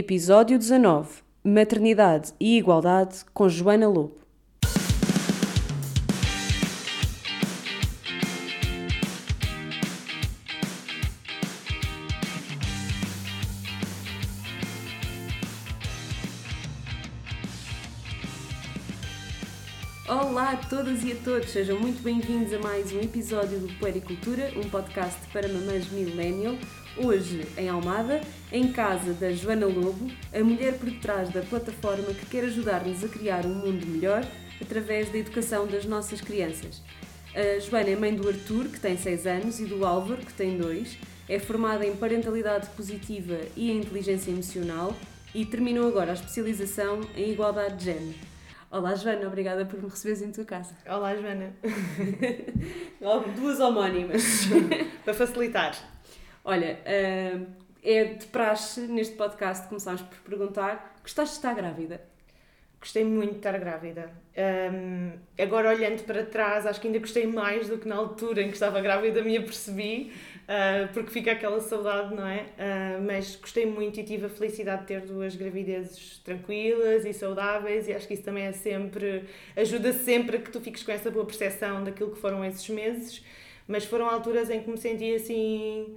Episódio 19 Maternidade e Igualdade com Joana Lobo. Olá a todas e a todos, sejam muito bem-vindos a mais um episódio do Puericultura, um podcast para mamães millennial. Hoje em Almada, em casa da Joana Lobo, a mulher por detrás da plataforma que quer ajudar-nos a criar um mundo melhor através da educação das nossas crianças. A Joana é mãe do Arthur, que tem 6 anos, e do Álvaro, que tem 2. É formada em parentalidade positiva e em inteligência emocional e terminou agora a especialização em igualdade de género. Olá, Joana, obrigada por me receberes em tua casa. Olá, Joana. Duas homónimas. Para facilitar. Olha, uh, é de praxe neste podcast começámos por perguntar: gostaste de estar grávida? Gostei muito de estar grávida. Um, agora, olhando para trás, acho que ainda gostei mais do que na altura em que estava grávida me apercebi, uh, porque fica aquela saudade, não é? Uh, mas gostei muito e tive a felicidade de ter duas gravidezes tranquilas e saudáveis, e acho que isso também é sempre. ajuda sempre a que tu fiques com essa boa percepção daquilo que foram esses meses. Mas foram alturas em que me senti assim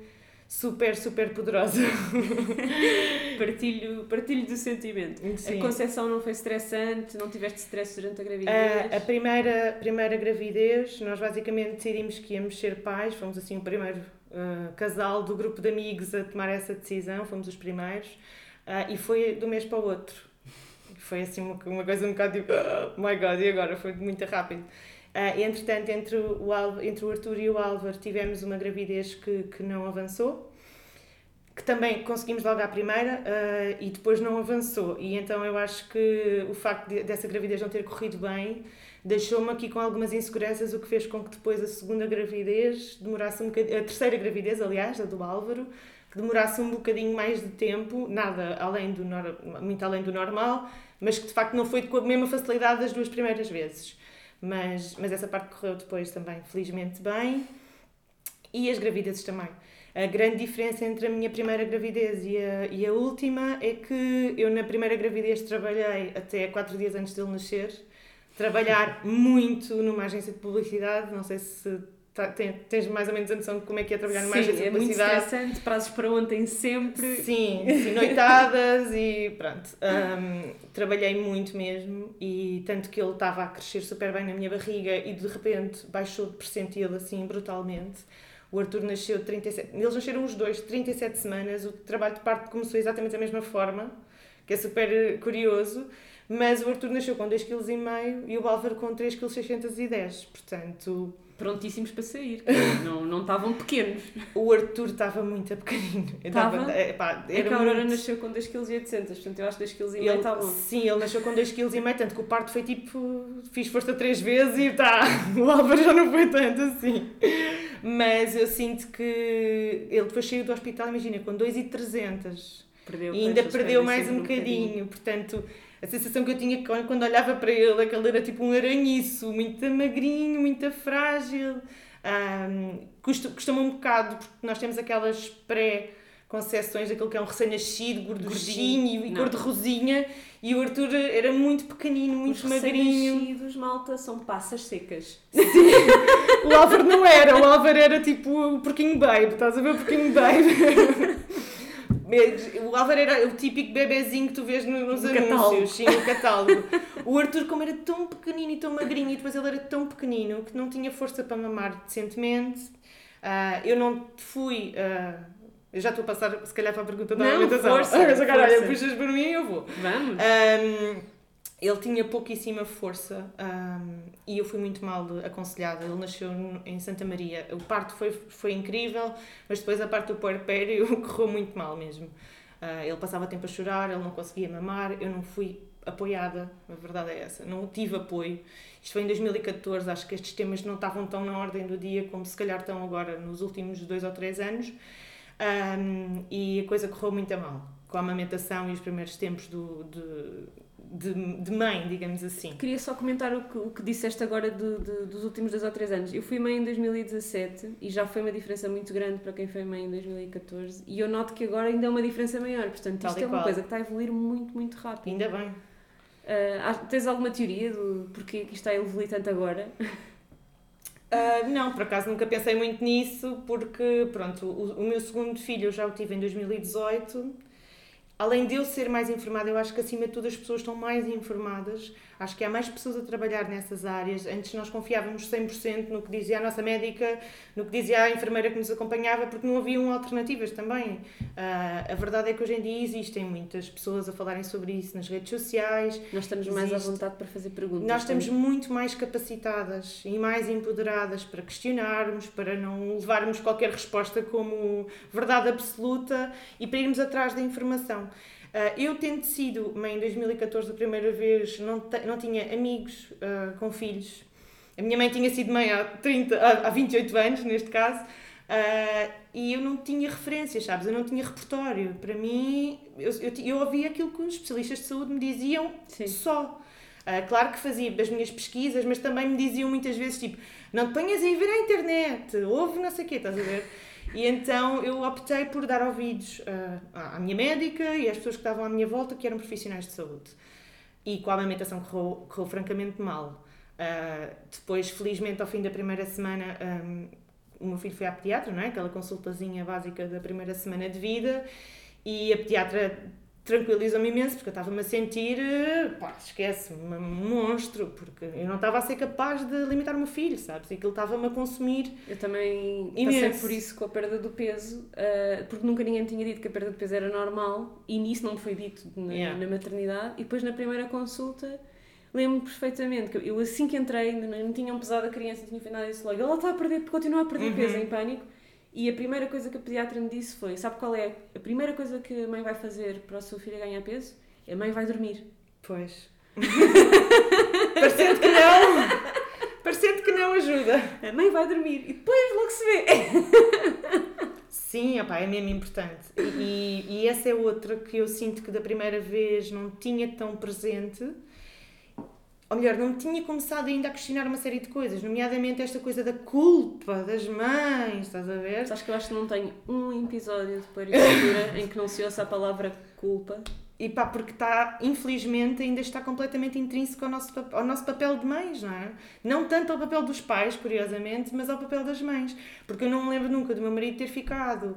super, super poderosa. partilho, partilho do sentimento. Sim. A concepção não foi estressante? Não tiveste stress durante a gravidez? A, a primeira, primeira gravidez, nós basicamente decidimos que íamos ser pais, fomos assim o primeiro uh, casal do grupo de amigos a tomar essa decisão, fomos os primeiros, uh, e foi do mês para o outro. Foi assim uma, uma coisa um bocado tipo, oh my god, e agora? Foi muito rápido. Uh, entretanto, entre o, entre o Arthur e o Álvaro tivemos uma gravidez que, que não avançou, que também conseguimos logo à primeira uh, e depois não avançou. E então eu acho que o facto de, dessa gravidez não ter corrido bem deixou-me aqui com algumas inseguranças, o que fez com que depois a segunda gravidez demorasse um bocadinho, a terceira gravidez, aliás, a do Álvaro, que demorasse um bocadinho mais de tempo, nada além do muito além do normal, mas que de facto não foi com a mesma facilidade das duas primeiras vezes. Mas, mas essa parte correu depois também, felizmente, bem. E as gravidezes também. A grande diferença entre a minha primeira gravidez e a, e a última é que eu, na primeira gravidez, trabalhei até quatro dias antes dele nascer. Trabalhar muito numa agência de publicidade, não sei se Tá, tens mais ou menos a noção de como é que é trabalhar numa agência de publicidade. Sim, é muito estressante, prazos para ontem sempre. Sim, sim noitadas e pronto. Um, trabalhei muito mesmo e tanto que ele estava a crescer super bem na minha barriga e de repente baixou de percentil assim brutalmente. O Arthur nasceu de 37, eles nasceram os dois de 37 semanas, o trabalho de parto começou exatamente da mesma forma, que é super curioso, mas o Arthur nasceu com 2,5 kg e o Álvaro com 3,610 kg, portanto prontíssimos para sair. não, não estavam pequenos. O Arthur estava muito pequenino. Estava? É, pá, era é que a Aurora muito... nasceu com 2,8 kg, portanto eu acho que 2,5 kg está bom. Sim, ele nasceu com 2,5 kg, tanto que o parto foi tipo, fiz força três vezes e tá, o Álvaro já não foi tanto assim. Mas eu sinto que ele depois saiu do hospital, imagina, com 2,300. Perdeu, e ainda perdeu mais um bocadinho. um bocadinho. Portanto, a sensação que eu tinha quando olhava para ele, é que ele era tipo um aranhiço, muito magrinho, muito frágil. Um, custa-me um bocado, porque nós temos aquelas pré concepções daquilo que é um recém-nascido, gorduchinho e cor de rosinha, e o Arthur era muito pequenino, muito Os magrinho. Os recém-nascidos, malta, são passas secas. Sim, o Álvaro não era, o Álvaro era tipo o porquinho babe, estás a ver o porquinho babe? O Álvaro era o típico bebezinho que tu vês nos anúncios, catálogo. sim, no catálogo. o Arthur, como era tão pequenino e tão magrinho, e depois ele era tão pequenino que não tinha força para mamar decentemente. Uh, eu não fui. Uh, eu já estou a passar, se calhar, para a pergunta da não, alimentação. Força, Mas agora, puxas por mim eu vou. Vamos. Um, ele tinha pouquíssima força um, e eu fui muito mal aconselhada. Ele nasceu em Santa Maria. O parto foi, foi incrível, mas depois a parte do puerpério correu muito mal mesmo. Uh, ele passava tempo a chorar, ele não conseguia mamar, eu não fui apoiada, a verdade é essa. Não tive apoio. Isto foi em 2014, acho que estes temas não estavam tão na ordem do dia como se calhar estão agora nos últimos dois ou três anos. Um, e a coisa correu muito a mal com a amamentação e os primeiros tempos do, de, de, de mãe, digamos assim. Queria só comentar o que, o que disseste agora do, do, dos últimos dois ou três anos. Eu fui mãe em 2017 e já foi uma diferença muito grande para quem foi mãe em 2014 e eu noto que agora ainda é uma diferença maior. Portanto, isto é uma coisa que está a evoluir muito, muito rápido. Ainda bem. Uh, tens alguma teoria do porquê que isto está a evoluir tanto agora? Uh, não, por acaso nunca pensei muito nisso, porque pronto, o, o, meu segundo filho eu já o tive em 2018. Além de eu ser mais informada, eu acho que acima de tudo as pessoas estão mais informadas Acho que há mais pessoas a trabalhar nessas áreas. Antes nós confiávamos 100% no que dizia a nossa médica, no que dizia a enfermeira que nos acompanhava, porque não haviam alternativas também. Uh, a verdade é que hoje em dia existem muitas pessoas a falarem sobre isso nas redes sociais. Nós estamos Existe. mais à vontade para fazer perguntas. Nós estamos também. muito mais capacitadas e mais empoderadas para questionarmos, para não levarmos qualquer resposta como verdade absoluta e para irmos atrás da informação. Uh, eu tendo sido mãe em 2014 a primeira vez, não, não tinha amigos uh, com filhos. A minha mãe tinha sido mãe há, 30, há, há 28 anos, neste caso, uh, e eu não tinha referências, sabes? Eu não tinha repertório. Para mim, eu, eu, eu ouvia aquilo que os especialistas de saúde me diziam Sim. só. Uh, claro que fazia as minhas pesquisas, mas também me diziam muitas vezes tipo: não te ponhas a ir ver à internet, ouve não sei o quê, estás a ver? E então eu optei por dar ouvidos uh, à minha médica e às pessoas que estavam à minha volta que eram profissionais de saúde. E com a amamentação correu, correu francamente mal. Uh, depois, felizmente, ao fim da primeira semana, um, o meu filho foi à pediatra, não é? Aquela consultazinha básica da primeira semana de vida. E a pediatra tranquilizou-me imenso porque eu estava-me a sentir, pá, esquece, um monstro, porque eu não estava a ser capaz de limitar o meu filho, sabes? E aquilo estava-me a consumir. Eu também imenso. passei por isso com a perda do peso, uh, porque nunca ninguém me tinha dito que a perda de peso era normal e nisso não me foi dito na, yeah. na maternidade. E depois na primeira consulta. Lembro-me perfeitamente que eu assim que entrei, ainda não tinham pesado a criança, não tinha feito nada disso logo. Ela está a perder, continua a perder uhum. peso em pânico e a primeira coisa que a pediatra me disse foi: sabe qual é a primeira coisa que a mãe vai fazer para o seu filho ganhar peso? A mãe vai dormir. Pois. Parecendo que não. Parecendo que não ajuda. A mãe vai dormir e depois logo se vê. Sim, opa, é mesmo importante. E, e essa é outra que eu sinto que da primeira vez não tinha tão presente ou melhor, não tinha começado ainda a questionar uma série de coisas, nomeadamente esta coisa da culpa das mães, estás a ver? Sabes que eu acho que não tenho um episódio de Paricultura em que não se ouça a palavra culpa. E pá, porque está, infelizmente, ainda está completamente intrínseco ao nosso, ao nosso papel de mães, não é? Não tanto ao papel dos pais, curiosamente, mas ao papel das mães. Porque eu não me lembro nunca do meu marido ter ficado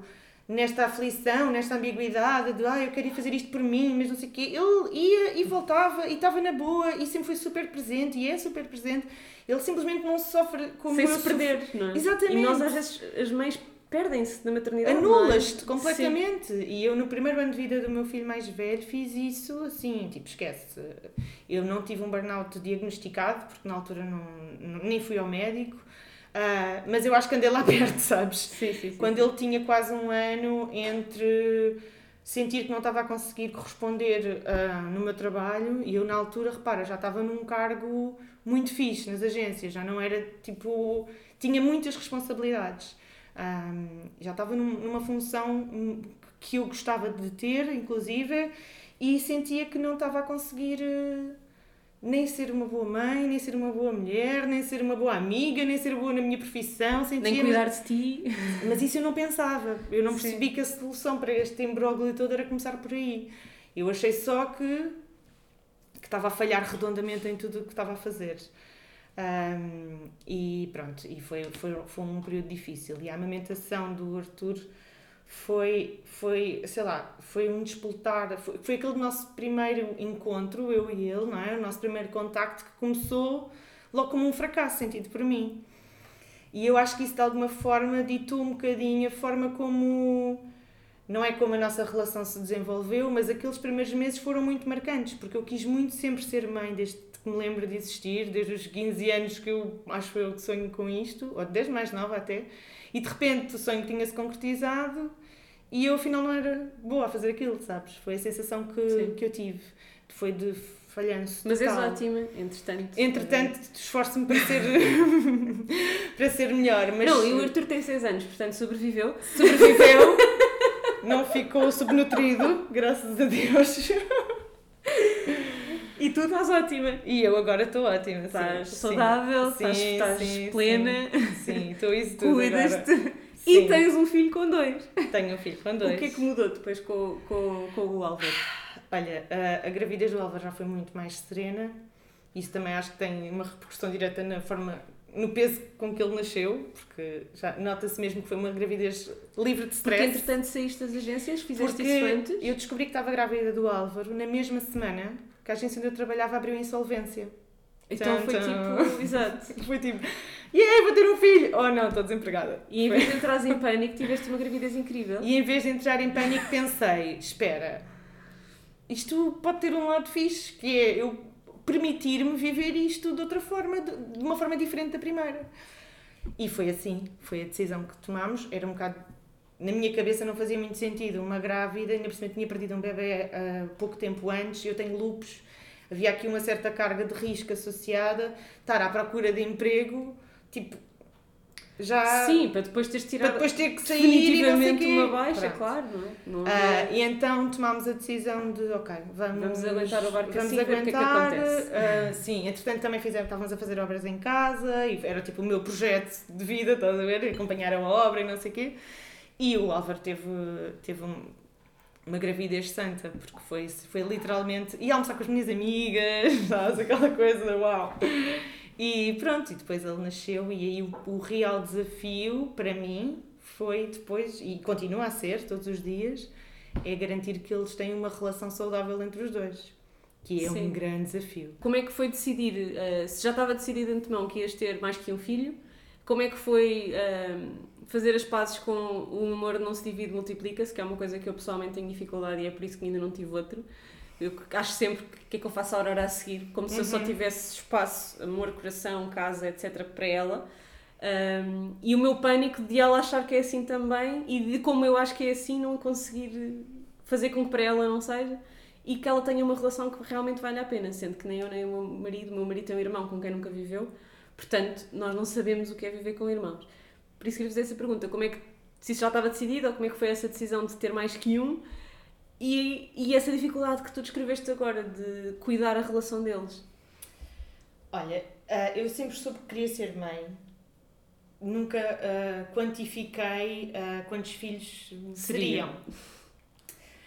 nesta aflição, nesta ambiguidade de ah, eu queria fazer isto por mim, mas não sei o quê. Ele ia e voltava e estava na boa e sempre foi super presente e é super presente. Ele simplesmente não sofre como Sem se perder, não é? Exatamente. E nós às vezes, as mães perdem-se na maternidade. É? Anulas-te completamente. Sim. E eu, no primeiro ano de vida do meu filho mais velho, fiz isso assim, tipo, esquece. Eu não tive um burnout diagnosticado, porque na altura não, nem fui ao médico. Uh, mas eu acho que andei lá perto, sabes? Sim, sim, sim, Quando ele tinha quase um ano entre sentir que não estava a conseguir corresponder uh, no meu trabalho e eu na altura, repara, já estava num cargo muito fixe nas agências, já não era tipo. tinha muitas responsabilidades. Um, ah, já estava num, numa função que eu gostava de ter, inclusive, e sentia que não estava a conseguir. Uh, nem ser uma boa mãe, nem ser uma boa mulher, nem ser uma boa amiga, nem ser boa na minha profissão. Sentia nem cuidar de ti. Mas isso eu não pensava. Eu não percebi Sim. que a solução para este imbróglio todo era começar por aí. Eu achei só que, que estava a falhar redondamente em tudo o que estava a fazer. Um, e pronto, e foi, foi, foi um período difícil. E a amamentação do Arthur foi, foi, sei lá, foi um despoltar, foi, foi aquele nosso primeiro encontro, eu e ele, não é? O nosso primeiro contacto que começou logo como um fracasso sentido por mim. E eu acho que isso de alguma forma ditou um bocadinho a forma como. Não é como a nossa relação se desenvolveu, mas aqueles primeiros meses foram muito marcantes, porque eu quis muito sempre ser mãe, desde que me lembro de existir, desde os 15 anos que eu acho eu que sonho com isto, ou desde mais nova até. E de repente o sonho tinha-se concretizado e eu afinal não era boa a fazer aquilo, sabes? Foi a sensação que, que eu tive. Foi de falhanço. Mas és ótima, entretanto. Entretanto, esforço-me para ser, para ser melhor. Mas... Não, e o Arthur tem 6 anos, portanto sobreviveu. Sobreviveu, não ficou subnutrido, graças a Deus. E tu estás ótima. E eu agora estou ótima. Estás sim, saudável, sim, estás, plena. Sim, estou isso tudo. Cuidas-te. Sim. E tens um filho com dois. Tenho um filho com dois. O que é que mudou depois com, com, com o Álvaro? Olha, a, a gravidez do Álvaro já foi muito mais serena. Isso também acho que tem uma repercussão direta na forma, no peso com que ele nasceu, porque já nota-se mesmo que foi uma gravidez livre de Porque stress. entretanto saíste das agências, fizeste Porque isso antes. eu descobri que estava grávida do Álvaro na mesma semana que a agência onde eu trabalhava abriu insolvência. Então foi tipo, exato. Foi tipo, yeah, vou ter um filho! Oh não, estou desempregada. E em vez de entrares em pânico, tiveste uma gravidez incrível. E em vez de entrar em pânico, pensei: espera, isto pode ter um lado fixe, que é eu permitir-me viver isto de outra forma, de de uma forma diferente da primeira. E foi assim, foi a decisão que tomámos. Era um bocado. Na minha cabeça não fazia muito sentido. Uma grávida, ainda por cima tinha perdido um bebê há pouco tempo antes, eu tenho lupus. Havia aqui uma certa carga de risco associada, estar à procura de emprego, tipo, já. Sim, para depois teres para tirado depois ter que sair e definitivamente uma baixa, Pronto. claro, não é? Não havia- e então tomámos a decisão de, ok, vamos, Vamos aguentar o barco vamos assim, ver o que é que aguentar. acontece. Ah, sim, entretanto também fizemos, estávamos a fazer obras em casa e era tipo o meu projeto de vida, estás a ver? Acompanharam a obra e não sei o quê. E o Álvaro teve, teve um- uma gravidez santa, porque foi, foi literalmente. ia almoçar com as minhas amigas, sabes? Aquela coisa, uau! E pronto, e depois ele nasceu, e aí o, o real desafio para mim foi depois, e continua a ser todos os dias, é garantir que eles têm uma relação saudável entre os dois. Que é Sim. um grande desafio. Como é que foi decidir, eh, se já estava decidido de antemão que ias ter mais que um filho, como é que foi eh, fazer as pazes com o amor não se divide, multiplica-se, que é uma coisa que eu pessoalmente tenho dificuldade e é por isso que ainda não tive outro. Eu acho sempre que que é que eu faço a hora a seguir, como se eu só Uhum. tivesse espaço, amor, coração, casa, etc. para ela. Um, e o meu pânico de ela achar que é assim também e de como eu acho que é assim não conseguir fazer com que para ela não seja e que ela tenha uma relação que realmente valha a pena, sendo que nem eu nem o meu marido, o meu marido tem um irmão com quem nunca viveu, portanto nós não sabemos o que é viver com irmãos. Por isso queria fazer essa pergunta, como é que, se isso já estava decidido ou como é que foi essa decisão de ter mais que um e, e essa dificuldade que tu descreveste agora de cuidar a relação deles. Olha, ah, eu sempre soube que queria ser mãe. Nunca ah, quantifiquei ah, quantos filhos seriam. Seriam.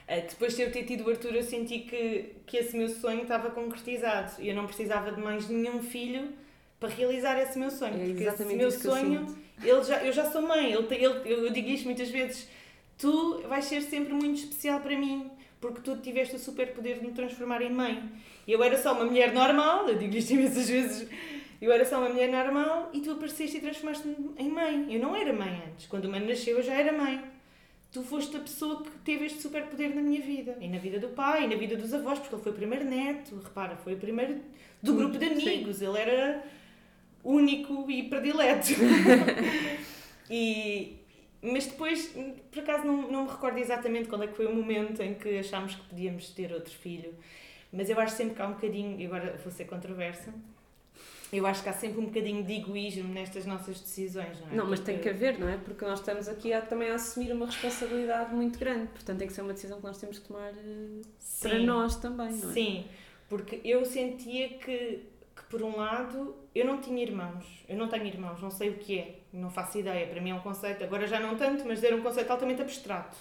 Ah, depois de eu ter tido o Arthur, eu senti que, que esse meu sonho estava concretizado. E eu não precisava de mais nenhum filho para realizar esse meu sonho. É porque esse meu eu sonho, sinto. ele já, eu já sou mãe. Ele, ele, eu digo isto muitas vezes. Tu vais ser sempre muito especial para mim. Porque tu tiveste o super poder de me transformar em mãe. Eu era só uma mulher normal, eu digo isto imensas vezes. Eu era só uma mulher normal e tu apareceste e transformaste-me em mãe. Eu não era mãe antes. Quando o mano nasceu, eu já era mãe. Tu foste a pessoa que teve este super poder na minha vida. E na vida do pai, e na vida dos avós, porque ele foi o primeiro neto. Repara, foi o primeiro do Sim, grupo de amigos. Ele era único e predileto. e, mas depois, por acaso, não, não me recordo exatamente quando é que foi o momento em que achámos que podíamos ter outro filho. Mas eu acho sempre que há um bocadinho, e agora vou ser controversa, eu acho que há sempre um bocadinho de egoísmo nestas nossas decisões, não é? Não, mas tem Porque- que haver, não é? Porque nós estamos aqui a, também a assumir uma responsabilidade muito grande. Portanto, tem que ser uma decisão que nós temos que tomar eh, para nós também, não é? Sim, porque eu sentia que, que, por um lado, eu não tinha irmãos. Eu não tenho irmãos, não sei o que é, não faço ideia. Para mim é um conceito, agora já não tanto, mas era um conceito altamente abstrato.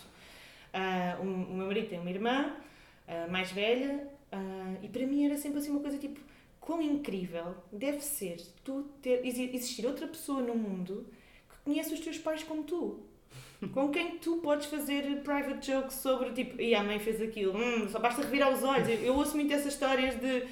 Ah, o, meu marido tem uma irmã ah, mais velha ah, e para mim era sempre assim uma coisa tipo: quão incrível deve ser tu ter, exi- existir outra pessoa no mundo que conhece os teus pais como tu. Com quem tu podes fazer private jokes sobre tipo, e a mãe fez aquilo, hum, só basta revirar os olhos. Eu, eu ouço muito essas histórias de,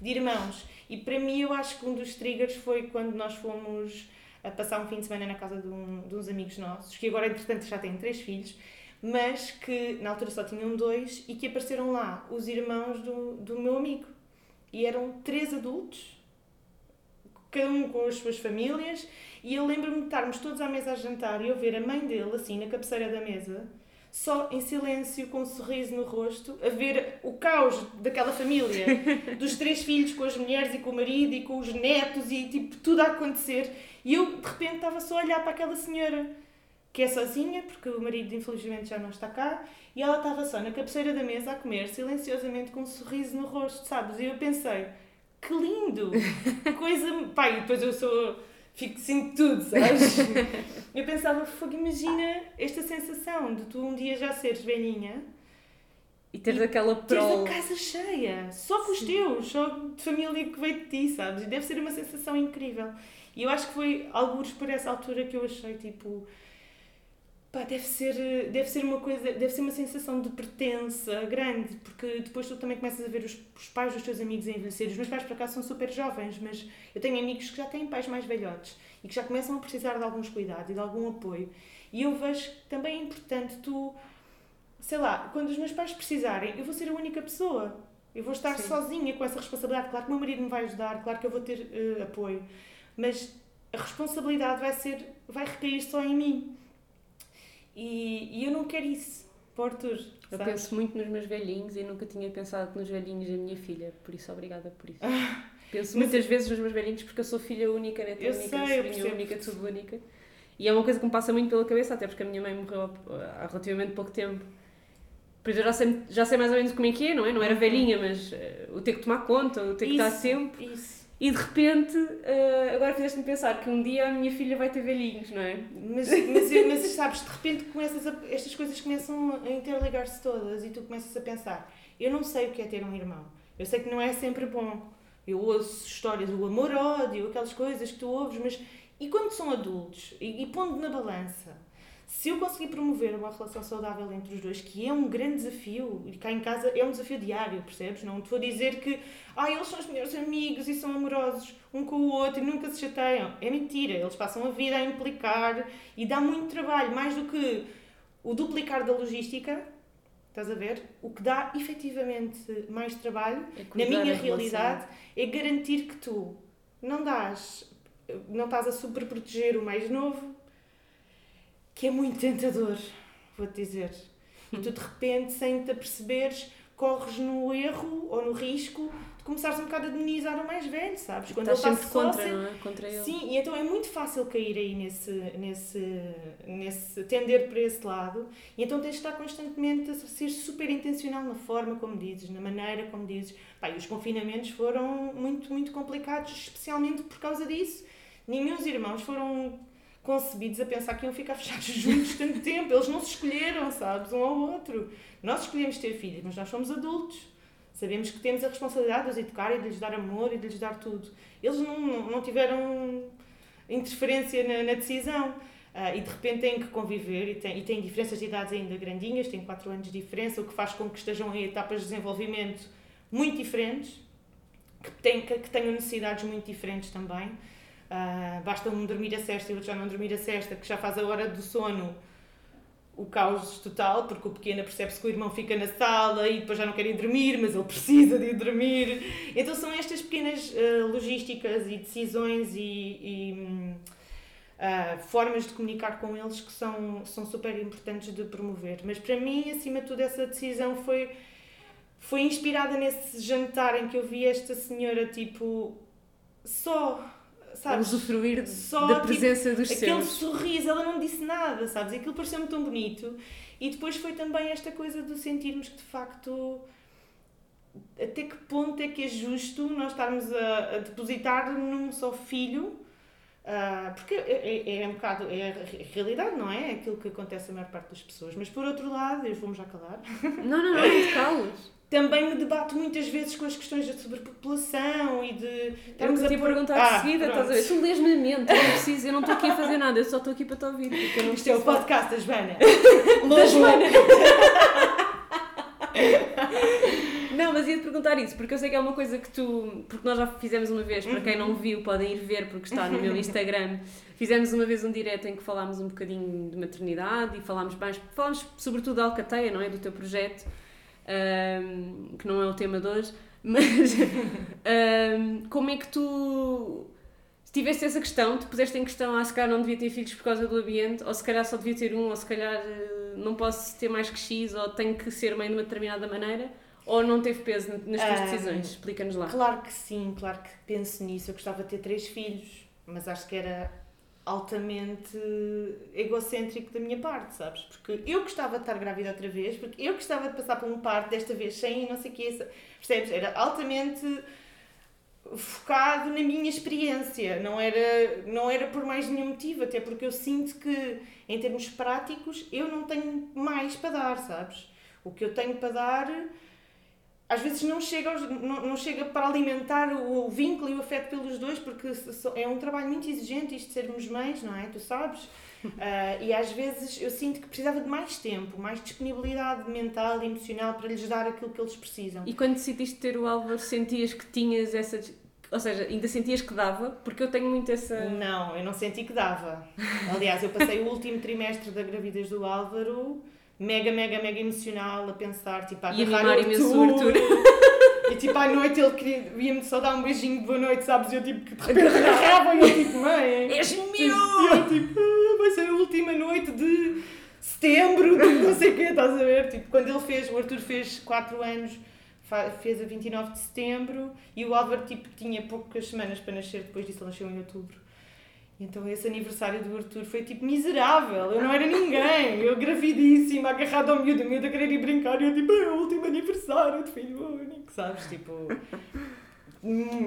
de irmãos. E para mim, eu acho que um dos triggers foi quando nós fomos a passar um fim de semana na casa de, um, de uns amigos nossos, que agora, entretanto, já têm três filhos, mas que na altura só tinham dois e que apareceram lá os irmãos do, do meu amigo. E eram três adultos, cada um com as suas famílias, e eu lembro-me de estarmos todos à mesa a jantar e eu ver a mãe dele, assim, na cabeceira da mesa, só em silêncio, com um sorriso no rosto, a ver o caos daquela família, dos três filhos com as mulheres e com o marido e com os netos e tipo tudo a acontecer. E eu de repente estava só a olhar para aquela senhora que é sozinha, porque o marido infelizmente já não está cá, e ela estava só na cabeceira da mesa a comer, silenciosamente, com um sorriso no rosto, sabes? E eu pensei, que lindo! Que coisa. Pai, depois eu sou. Fico, sinto tudo, sabes? eu pensava, fogo, imagina esta sensação de tu um dia já seres velhinha e teres aquela prole. Teres a casa cheia, só com os teus, só de família que veio de ti, sabes? E deve ser uma sensação incrível. E eu acho que foi alguns por essa altura que eu achei tipo pá, deve ser, deve ser uma coisa, deve ser uma sensação de pertença grande, porque depois tu também começas a ver os, os pais dos teus amigos a envelhecer. Os meus pais, por acaso, são super jovens, mas eu tenho amigos que já têm pais mais velhotes e que já começam a precisar de alguns cuidados e de algum apoio. E eu vejo que também é importante tu, sei lá, quando os meus pais precisarem, eu vou ser a única pessoa. Eu vou estar Sim. sozinha com essa responsabilidade. Claro que o meu marido me vai ajudar, claro que eu vou ter uh, apoio, mas a responsabilidade vai ser, vai recair só em mim. E, e eu não quero isso para o Arthur. Eu sabes? penso muito nos meus velhinhos e nunca tinha pensado nos velhinhos da minha filha, por isso obrigada por isso. Penso mas... muitas vezes nos meus velhinhos porque eu sou filha única, neta eu única, sei, sobrinha única, tudo única. E é uma coisa que me passa muito pela cabeça, até porque a minha mãe morreu há relativamente pouco tempo. Por isso eu já sei, já sei mais ou menos como é que é, não é? Não era uhum. velhinha, mas uh, o ter que tomar conta, o ter que estar sempre. Isso e de repente, uh, agora fizeste-me pensar que um dia a minha filha vai ter velhinhos, não é? Mas, mas, mas sabes, de repente começas a, estas coisas começam a interligar-se todas e tu começas a pensar: eu não sei o que é ter um irmão, eu sei que não é sempre bom. Eu ouço histórias do amor-ódio, aquelas coisas que tu ouves, mas e quando são adultos? E, e pondo na balança, se eu conseguir promover uma relação saudável entre os dois, que é um grande desafio, e cá em casa é um desafio diário, percebes? Não te vou dizer que ah, eles são os melhores amigos e são amorosos um com o outro e nunca se chateiam. É mentira, eles passam a vida a implicar e dá muito trabalho, mais do que o duplicar da logística, estás a ver? O que dá efetivamente mais trabalho, é na minha realidade, é garantir que tu não dás, não estás a super proteger o mais novo que é muito tentador, vou-te dizer. E tu de repente, sem te aperceberes, corres no erro ou no risco de começares um bocado a demonizar o mais velho, sabes? Quando Estás ele está contra, não é? contra ele. Sim, e então é muito fácil cair aí nesse, nesse, nesse tender para esse lado, e então tens de estar constantemente a ser super intencional na forma como dizes, na maneira como dizes. Pá, e os confinamentos foram muito, muito complicados, especialmente por causa disso. Nenhum dos irmãos foram concebidos a pensar que iam ficar fechados juntos tanto tempo. Eles não se escolheram, sabes, um ao outro. Nós escolhemos ter filhos, mas nós somos adultos. Sabemos que temos a responsabilidade de os educar e de lhes dar amor e de lhes dar tudo. Eles não, não, tiveram interferência na, na decisão. Uh, e de repente têm que conviver e têm, e têm diferenças de idades ainda grandinhas, têm 4 anos de diferença, o que faz com que estejam em etapas de desenvolvimento muito diferentes, que, têm, que, que tenham necessidades muito diferentes também. Uh, basta um dormir a cesta e outro já não dormir a cesta, que já faz a hora do sono o caos total, porque o pequeno percebe-se que o irmão fica na sala e depois já não quer ir dormir, mas ele precisa de ir dormir. Então são estas pequenas uh, logísticas e decisões e, e uh, formas de comunicar com eles que são, são super importantes de promover. Mas para mim, acima de tudo, essa decisão foi, foi inspirada nesse jantar em que eu vi esta senhora, tipo, só sabes? usufruir Só, da tipo, presença tipo, dos aquele seus. sorriso, ela não disse nada, sabes? Aquilo pareceu-me tão bonito. E depois foi também esta coisa de sentirmos que de facto até que ponto é que é justo nós estarmos a, a depositar num só filho Uh, porque é, é, é, um bocado, é a realidade, não é? É aquilo que acontece a maior parte das pessoas. Mas por outro lado, eu vou-me já calar. Não, não, não, não calas também me debato muitas vezes com as questões da sobrepopulação e de. Estamos a te perguntar ah, de seguida, estás a ver? Tu lês-me a mente, eu não preciso, eu não estou aqui a fazer nada, eu só estou aqui para te ouvir. Porque eu não Isto é o podcast da Joana. da Joana. não, mas ia-te perguntar isso, porque eu sei que é uma coisa que tu. Porque nós já fizemos uma vez, para quem não viu, podem ir ver, porque está no meu Instagram. Fizemos uma vez um direto em que falámos um bocadinho de maternidade e falámos mais. Falámos sobretudo da Alcateia, não é? Do teu projeto um, que não é o tema de hoje, mas um, como é que tu se tiveste essa questão, te puseste em questão, ah, se calhar não devia ter filhos por causa do ambiente, ou se calhar só devia ter um, ou se calhar eh, não posso ter mais que X, ou tenho que ser mãe de uma determinada maneira, ou não teve peso nas tuas decisões? Explica-nos lá. Claro que sim, claro que penso nisso. Eu gostava de ter três filhos, mas acho que era altamente egocêntrico da minha parte, sabes? Porque eu gostava de estar grávida outra vez, porque eu gostava de passar por um parto desta vez sem não sei o que, percebes? Era altamente focado na minha experiência, não era, não era por mais nenhum motivo, até porque eu sinto que, em termos práticos, eu não tenho mais para dar, sabes? O que eu tenho para dar às vezes não chega, aos, não, não chega para alimentar o, o, vínculo e o afeto pelos dois, porque é um trabalho muito exigente isto de sermos mães, não é? Tu sabes? Uh, e às vezes eu sinto que precisava de mais tempo, mais disponibilidade mental e emocional para lhes dar aquilo que eles precisam. E quando decidiste ter o Álvaro, sentias que tinhas essa. Ou seja, ainda sentias que dava? Porque eu tenho muito essa. Não, eu não senti que dava. Aliás, eu passei o último trimestre da gravidez do Álvaro mega, mega, mega emocional a pensar, tipo, a agarrar e imenso o Arthur. E tipo, à noite ele queria, ia-me só dar um beijinho de boa noite, sabes? E eu tipo, de repente agarrava e eu tipo, mãe, és meu! E eu tipo, ah, vai ser a última noite de setembro, de não sei o quê, estás a ver? Tipo, quando ele fez, o Arthur fez 4 anos, fez a 29 de setembro e o Álvaro tipo, tinha poucas semanas para nascer, depois disso ele nasceu em outubro. Então esse aniversário do Arthur foi tipo miserável, eu não era ninguém, eu gravidíssima, agarrada ao miúdo, o miúdo a querer ir brincar e eu tipo, é o último aniversário de filho único, sabes? Tipo.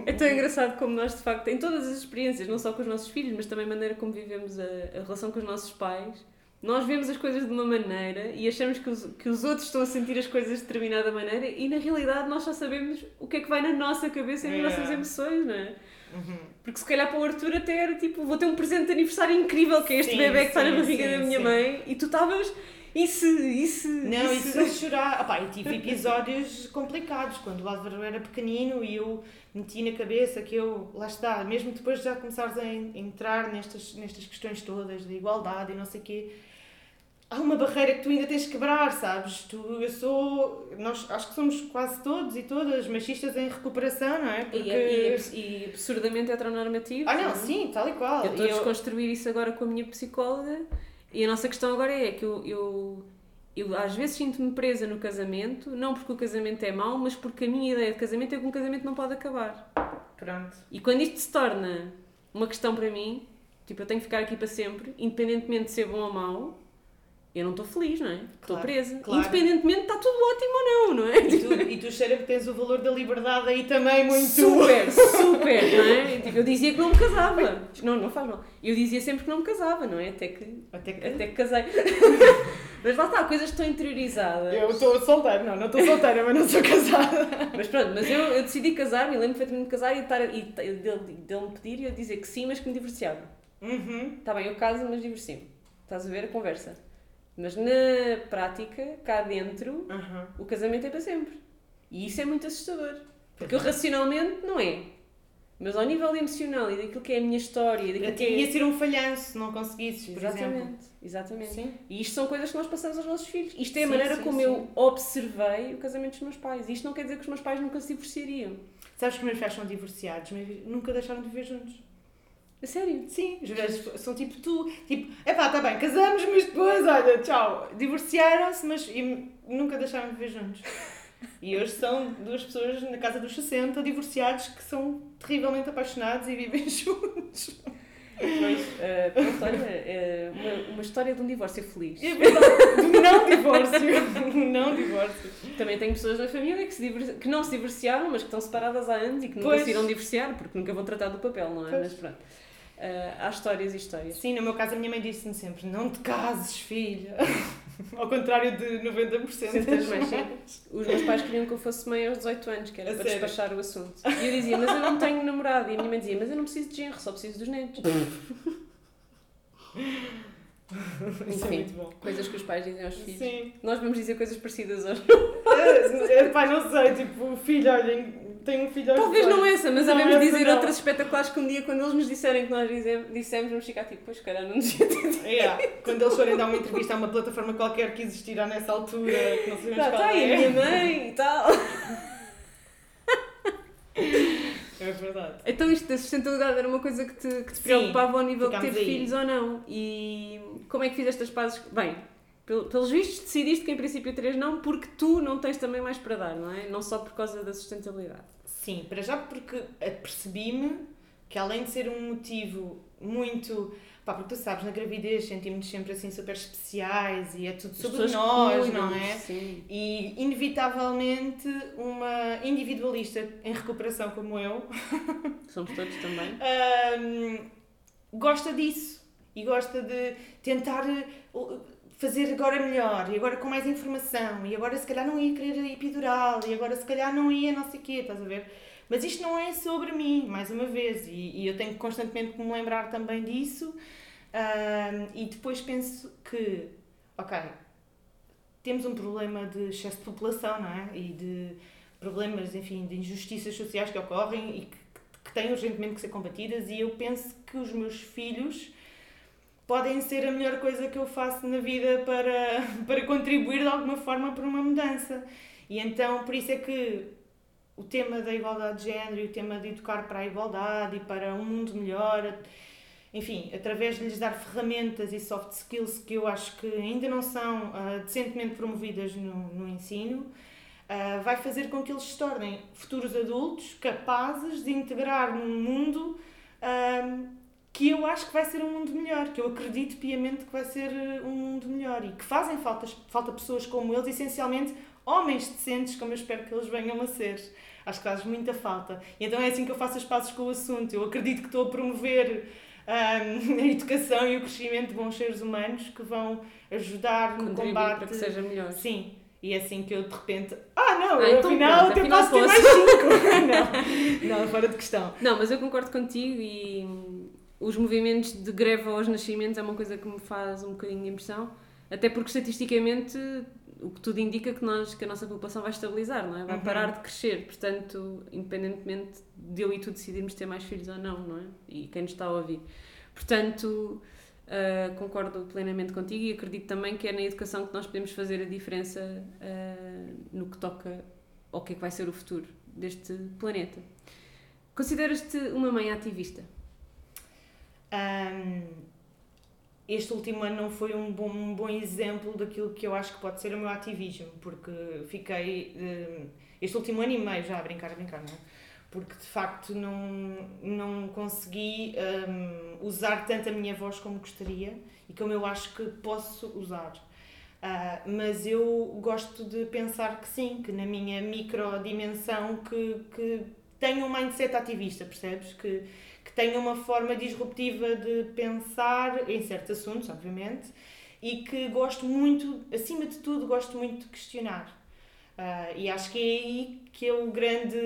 É tão engraçado como nós, de facto, em todas as experiências, não só com os nossos filhos, mas também a maneira como vivemos a, a relação com os nossos pais, nós vemos as coisas de uma maneira e achamos que os, que os outros estão a sentir as coisas de determinada maneira e na realidade nós só sabemos o que é que vai na nossa cabeça e nas é. nossas emoções, não é? Uhum. Porque se calhar para o Arthur até era tipo, vou ter um presente de aniversário incrível, que é este sim, bebê que está na barriga sim, da minha sim. mãe, e tu estavas. Isso, isso. Não, isso, isso chorar. Opá, e tive episódios complicados, quando o Álvaro era pequenino e eu meti na cabeça que eu, lá está, mesmo depois de já começares a entrar nestas, nestas questões todas de igualdade e não sei o quê, há uma barreira que tu ainda tens que quebrar, sabes? Tu, eu sou. Nós acho que somos quase todos e todas machistas em recuperação, não é? Porque... E, e, e absurdamente heteronormativo. Ah, não, não, sim, tal e qual. Eu estou a desconstruir isso agora com a minha psicóloga e a nossa questão agora é que eu, eu, eu às vezes sinto-me presa no casamento, não porque o casamento é mau, mas porque a minha ideia de casamento é que um casamento não pode acabar. Pronto. E quando isto se torna uma questão para mim, tipo, eu tenho que ficar aqui para sempre, independentemente de ser bom ou mau eu não estou feliz, não é? Estou claro, presa. Claro. Independentemente está tudo ótimo ou não, não é? E tu, e tu cheira que tens o valor da liberdade aí também muito... Super, super, não é? Tipo, eu dizia que não me casava. Não, não faz mal. Eu dizia sempre que não me casava, não é? Até que, até que, até que casei. mas lá está, coisas que estão interiorizadas. Eu estou solteira, não, não estou solteira, mas não sou casada. Mas pronto, mas eu, eu decidi casar-me, lembro perfeitamente de casar e, estar, e dele, dele me pedir e eu dizer que sim, mas que me divorciava. Uhum. Está bem, eu caso, mas divorcio-me. Estás a ver a conversa? Mas na prática, cá dentro, uhum. o casamento é para sempre. E isso é muito assustador. Porque eu racionalmente não é. Mas ao nível emocional e daquilo que é a minha história. Daquilo que é... ia ser um falhanço se não conseguisses, por exatamente, exemplo. Exatamente. Sim. E isto são coisas que nós passamos aos nossos filhos. Isto é a sim, maneira sim, como eu observei o casamento dos meus pais. Isto não quer dizer que os meus pais nunca se divorciariam. Sabes que os meus pais são divorciados, mas nunca deixaram de viver juntos. A sério? Sim, os gajos são tipo tu, tipo, epá, tá bem, casamos, mas depois, olha, tchau. Divorciaram-se, mas nunca deixaram de viver juntos. E hoje são duas pessoas na casa dos 60, divorciados, que são terrivelmente apaixonados e vivem juntos. Pois, uh, pronto, olha, uh, uma, uma história de um divórcio feliz. É de não divórcio. não divórcio. Também tenho pessoas na família que, se que não se divorciaram, mas que estão separadas há anos e que nunca pois. se irão divorciar, porque nunca vão tratar do papel, não é? Pois. Mas pronto. Uh, há histórias e histórias. Sim, no meu caso a minha mãe disse-me sempre: não te cases, filha. Ao contrário de 90% das mães. Os meus pais queriam que eu fosse mãe aos 18 anos, que era a para sério? despachar o assunto. E eu dizia: mas eu não tenho namorado. E a minha mãe dizia: mas eu não preciso de genro, só preciso dos netos. Isso Enfim, é. Coisas que os pais dizem aos filhos. Sim. Nós vamos dizer coisas parecidas hoje. É, é, pai, não sei, tipo, filho, olhem, tenho um filho aos Talvez não essa, mas não devemos dizer não. outras espetaculares que um dia, quando eles nos disserem que nós dissemos, vamos ficar tipo, pois cara, não nos ia ter yeah. Quando eles forem dar uma entrevista a uma plataforma qualquer que existirá nessa altura, que não sabemos tá, qual tá aí é. a minha mãe e tal. É verdade. Então isto da sustentabilidade era uma coisa que te, que te preocupava ao nível de ter aí. filhos ou não. E como é que fizeste as pazes? Bem, pelos vistos decidiste que em princípio três não, porque tu não tens também mais para dar, não é? Não só por causa da sustentabilidade. Sim, para já porque percebi-me que além de ser um motivo muito Pá, porque tu sabes, na gravidez sentimos-nos sempre assim super especiais e é tudo sobre nós, cuidam, não é? Sim. E inevitavelmente uma individualista em recuperação como eu Somos todos também. hum, gosta disso e gosta de tentar uh, fazer agora melhor e agora com mais informação e agora se calhar não ia querer epidural e agora se calhar não ia não sei o quê, estás a ver? Mas isto não é sobre mim, mais uma vez, e, e eu tenho constantemente que me lembrar também disso e depois penso que, ok, temos um problema de excesso de população, não é? E de problemas, enfim, de injustiças sociais que ocorrem e que, que têm urgentemente que ser combatidas e eu penso que os meus filhos podem ser a melhor coisa que eu faço na vida para, para contribuir de alguma forma para uma mudança. E então, por isso é que o tema da igualdade de género e o tema de educar para a igualdade e para um mundo melhor, enfim, através de lhes dar ferramentas e soft skills que eu acho que ainda não são ah, decentemente promovidas no, no ensino, ah, vai fazer com que eles se tornem futuros adultos capazes de integrar num mundo ah, que eu acho que vai ser um mundo melhor, que eu acredito piamente que vai ser eh, um mundo melhor e que fazem falta, falta pessoas como eles, essencialmente homens decentes, como eu espero que eles venham a ser. Acho que faz muita falta. E então é assim que eu faço as pazes com o assunto. Eu acredito que estou a promover ahm, a educação e o crescimento de bons seres humanos que vão ajudar no Contribuir combate. para que seja melhor. Sim. E é assim que eu de repente. Ah, não, Ah, eu, então afinal pronto, afinal posso ter mais cinco. não, não, fora de questão. Não, mas eu concordo contigo e os movimentos de greve aos nascimentos é uma coisa que me faz um bocadinho de impressão, até porque estatisticamente o que tudo indica é que, nós, que a nossa população vai estabilizar, não é? Vai Uhum. parar de crescer, portanto, independentemente de eu e tu decidirmos ter mais filhos ou não, não é? E quem nos está a ouvir. Portanto, ah, concordo plenamente contigo e acredito também que é na educação que nós podemos fazer a diferença ah, no que toca ao que é que vai ser o futuro deste planeta. Consideras-te uma mãe ativista? Ahm, este último ano não foi um bom, um bom exemplo daquilo que eu acho que pode ser o meu ativismo, porque fiquei. hum, este último ano e meio já a brincar, a brincar, não é? Porque de facto não, não consegui usar tanto a minha voz como gostaria e como eu acho que posso usar. Ah, mas eu gosto de pensar que sim, que na minha microdimensão que, que tenho um mindset ativista, percebes? Que, que tenho uma forma disruptiva de pensar em certos assuntos, obviamente, e que gosto muito, acima de tudo, gosto muito de questionar. Ah, e acho que é aí que é o grande.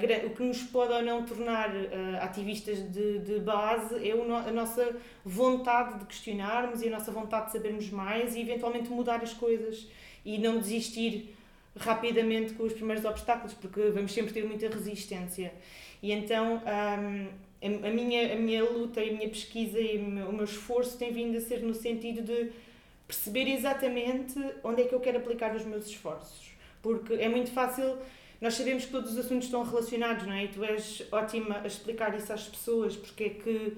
gra- o que nos pode ou não tornar ah, ativistas de, de base é no- a nossa vontade de questionarmos e a nossa vontade de sabermos mais e eventualmente mudar as coisas e não desistir rapidamente com os primeiros obstáculos, porque vamos sempre ter muita resistência. E então hum, a, minha, a minha luta e a minha pesquisa e o meu, o meu esforço tem vindo a ser no sentido de perceber exatamente onde é que eu quero aplicar os meus esforços. Porque é muito fácil, nós sabemos que todos os assuntos estão relacionados, não é? E tu és ótima a explicar isso às pessoas, porque é que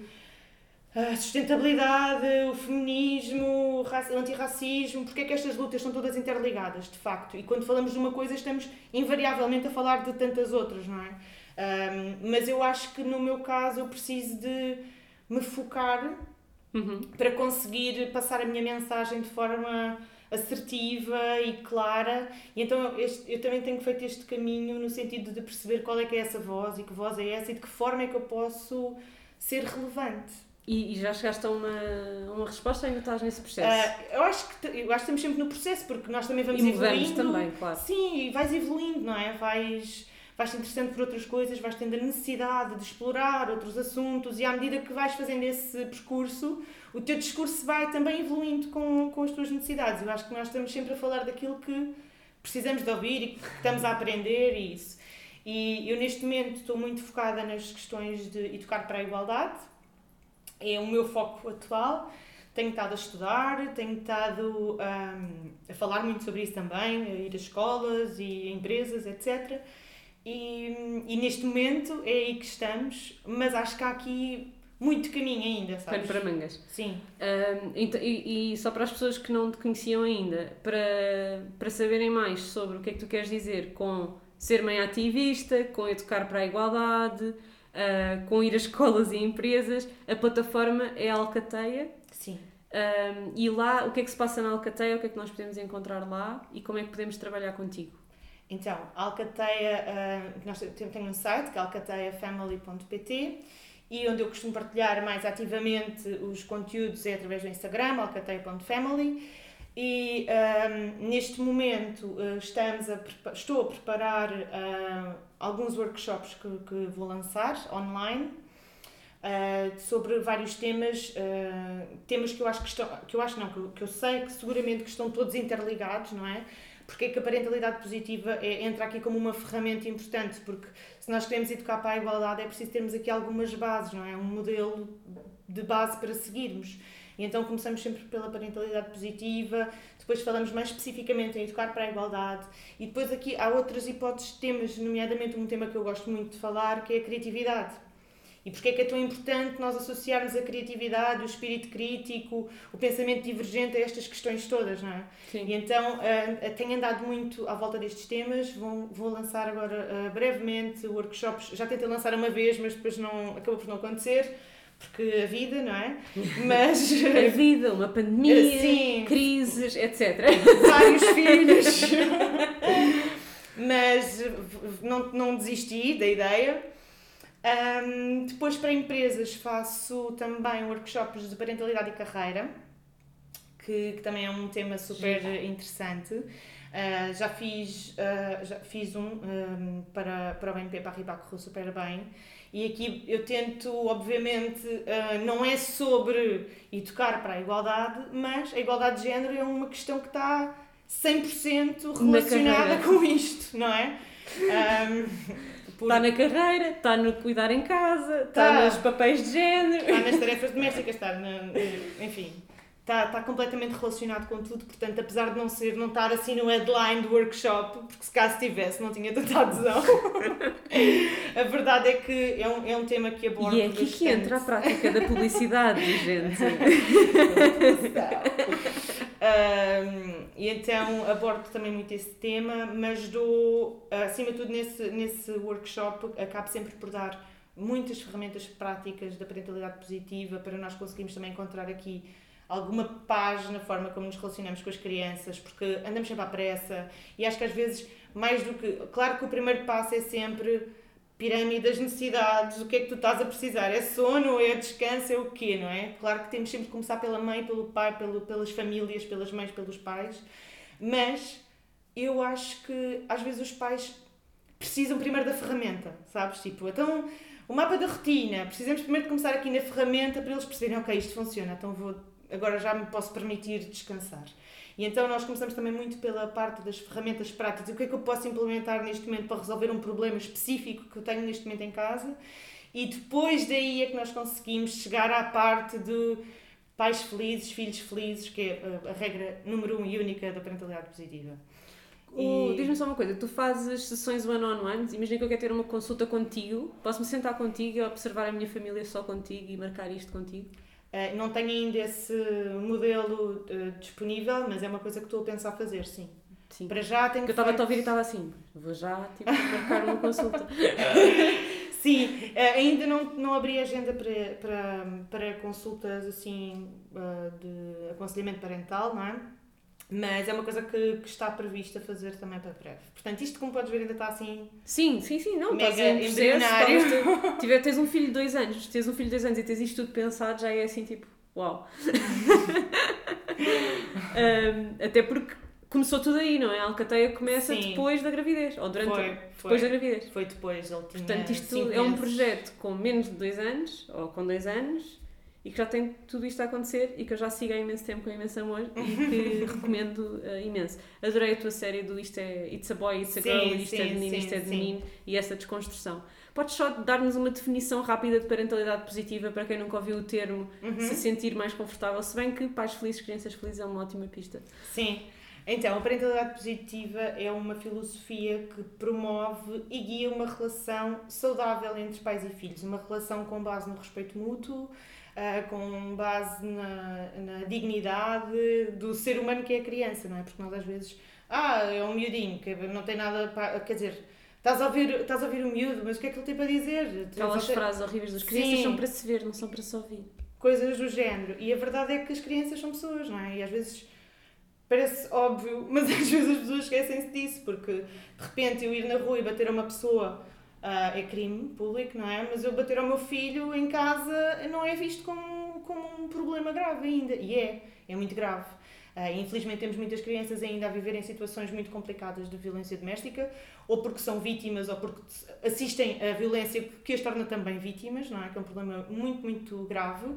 a sustentabilidade, o feminismo, o raci- o antirracismo, porque é que estas lutas estão todas interligadas, de facto. E quando falamos de uma coisa, estamos invariavelmente a falar de tantas outras, não é? Ahm, mas eu acho que no meu caso eu preciso de me focar Uhum. para conseguir passar a minha mensagem de forma assertiva e clara. E então eu, este- eu também tenho feito este caminho no sentido de perceber qual é que é essa voz e que voz é essa e de que forma é que eu posso ser relevante. E, e já chegaste a uma, uma resposta ainda estás nesse processo? Ah, eu, acho que, eu acho que estamos sempre no processo, porque nós também vamos e evoluindo. também, claro. Sim, e vais evoluindo, não é? Vais, vais te interessando por outras coisas, vais tendo a necessidade de explorar outros assuntos e à medida que vais fazendo esse percurso, o teu discurso vai também evoluindo com, com as tuas necessidades. Eu acho que nós estamos sempre a falar daquilo que precisamos de ouvir e que estamos a aprender e isso. E eu neste momento estou muito focada nas questões de educar para a igualdade, é o meu foco atual. Tenho estado a estudar, tenho estado hum, a falar muito sobre isso também, a ir a escolas e a empresas, etc. E, e neste momento é aí que estamos, mas acho que há aqui muito caminho ainda, Pano sabes? para mangas. Sim. Ahm, então- e, e só para as pessoas que não te conheciam ainda, para, para saberem mais sobre o que é que tu queres dizer com ser mãe ativista, com educar para a igualdade, uh, com ir a escolas e empresas. A plataforma é a Alcateia. Sim. Um, e lá, o que é que se passa na Alcateia? O que é que nós podemos encontrar lá? E como é que podemos trabalhar contigo? Então, Alcateia, uh, nós temos um site que é alcateiafamily.pt e onde eu costumo partilhar mais ativamente os conteúdos é através do Instagram, alcateia.family e um, neste momento uh, estamos a, estou a preparar uh, alguns workshops que, que, vou lançar online uh, sobre vários temas, temas que eu acho que estão, que eu acho não, que que eu sei que seguramente que estão todos interligados, não é? Porque é que a parentalidade positiva é, entra aqui como uma ferramenta importante, porque se nós queremos educar para a igualdade é preciso termos aqui algumas bases, não é? Um modelo de base para seguirmos. E então começamos sempre pela parentalidade positiva, depois falamos mais especificamente em educar para a igualdade e depois aqui há outras hipóteses de temas, nomeadamente um tema que eu gosto muito de falar, que é a criatividade. E porque é que é tão importante nós associarmos a criatividade, o espírito crítico, o pensamento divergente a estas questões todas, não é? Sim. E então uh, tenho andado muito à volta destes temas, vou, vou lançar agora uh, brevemente workshops, já tentei lançar uma vez, mas depois não, acabou por não acontecer, porque a vida, não é? Mas. a vida, uma pandemia, Sim. crises, etc. Vários filhos. Mas não, não desisti da ideia. Um, depois, para empresas, faço também workshops de parentalidade e carreira, que, que também é um tema super interessante. Uh, já, fiz, uh, já fiz um, um para, para o BNP Paribas, correu super bem. E aqui eu tento, obviamente, uh, não é sobre educar para a igualdade, mas a igualdade de género é uma questão que está 100% relacionada com isto, não é? Um, por... Está na carreira, está no cuidar em casa, está, está nos papéis de género. Está nas tarefas domésticas, está, na, enfim, está, está completamente relacionado com tudo, portanto, apesar de não ser, não estar assim no headline do workshop, porque se caso tivesse não tinha tanta adesão, a verdade é que é um, é um tema que aborda E é aqui bastante. que entra a prática da publicidade, gente. Um, e então abordo também muito esse tema, mas dou, acima de tudo, nesse, nesse workshop, acabo sempre por dar muitas ferramentas práticas da parentalidade positiva para nós conseguirmos também encontrar aqui alguma paz na forma como nos relacionamos com as crianças, porque andamos sempre à pressa e acho que às vezes, mais do que. Claro que o primeiro passo é sempre pirâmide das necessidades, o que é que tu estás a precisar? É sono, é descanso, é o quê, não é? Claro que temos sempre que começar pela mãe, pelo pai, pelo, pelas famílias, pelas mães, pelos pais, mas eu acho que às vezes os pais precisam primeiro da ferramenta, sabes? Tipo, então o mapa da rotina, precisamos primeiro de começar aqui na ferramenta para eles perceberem, ok, isto funciona, então vou agora já me posso permitir descansar. E então nós começamos também muito pela parte das ferramentas práticas. O que é que eu posso implementar neste momento para resolver um problema específico que eu tenho neste momento em casa? E depois daí é que nós conseguimos chegar à parte de pais felizes, filhos felizes, que é a, regra número um e única da parentalidade positiva. E... Diz-me só uma coisa, tu fazes sessões one-on-one, imagina que eu quero ter uma consulta contigo, posso-me sentar contigo e observar a minha família só contigo e marcar isto contigo? Uh, não tenho ainda esse modelo uh, disponível, mas é uma coisa que estou a pensar fazer, sim. Sim. Para já tenho que. Eu estava feito... a ouvir e estava assim, vou já tipo, marcar uma consulta. sim, uh, ainda não, não abri agenda para, para, para consultas assim de aconselhamento parental, não é? Mas é uma coisa que, que, está prevista fazer também para breve. Portanto, isto, como podes ver, ainda está assim. Sim, sim, sim, não. Mega estás embrionário. Processo, tiver, tens um filho de dois anos, tens um filho de dois anos e tens isto tudo pensado, já é assim tipo, uau. um, até porque começou tudo aí, não é? A Alcateia começa sim. depois da gravidez, ou durante foi, depois foi. da gravidez. Foi depois, ele tinha Portanto, isto é um projeto com menos de dois anos, ou com dois anos e que já tem tudo isto a acontecer e que eu já sigo há imenso tempo com imenso amor e que recomendo uh, imenso. Adorei a tua série do Isto é It's a Boy, It's a sim, Girl, Isto é sim, é de menino, sim, Isto é de menino e essa desconstrução. Podes só dar-nos uma definição rápida de parentalidade positiva para quem nunca ouviu o termo, uhum. se sentir mais confortável, se bem que pais felizes, crianças felizes é uma ótima pista. Sim. Então, a parentalidade positiva é uma filosofia que promove e guia uma relação saudável entre pais e filhos, uma relação com base no respeito mútuo, uh, com base na, na dignidade do ser humano que é a criança, não é? Porque nós às vezes, ah, é um miudinho, que não tem nada para. Quer dizer, estás a ouvir, estás a ouvir o miúdo, mas o que é que ele tem para dizer? Aquelas Você- frases horríveis das crianças Sim. são para se ver, não são para se ouvir. coisas do género. E a verdade é que as crianças são pessoas, não é? E às vezes parece óbvio, mas às vezes as pessoas esquecem-se disso, porque de repente eu ir na rua e bater a uma pessoa ah, é crime público, não é? Mas eu bater ao meu filho em casa não é visto como, como um problema grave ainda. E é, é muito grave. Ah, infelizmente temos muitas crianças ainda a viver em situações muito complicadas de violência doméstica, ou porque são vítimas, ou porque assistem a violência que as torna também vítimas, não é? Que é um problema muito, muito grave.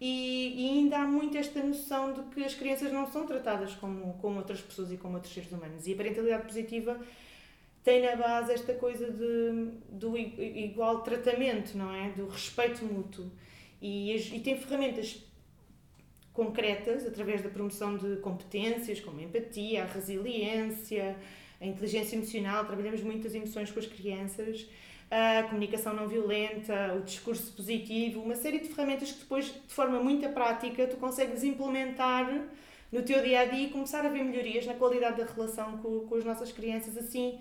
E, e ainda há muito esta noção de que as crianças não são tratadas como, como outras pessoas e como outros seres humanos. E a parentalidade positiva tem na base esta coisa de, do igual tratamento, não é? Do respeito mútuo. E, e tem ferramentas concretas através da promoção de competências como a empatia, a resiliência, a inteligência emocional. Trabalhamos muito as emoções com as crianças, a comunicação não violenta, o discurso positivo, uma série de ferramentas que depois, de forma muito prática, tu consegues implementar no teu dia a dia e começar a ver melhorias na qualidade da relação com, com as nossas crianças assim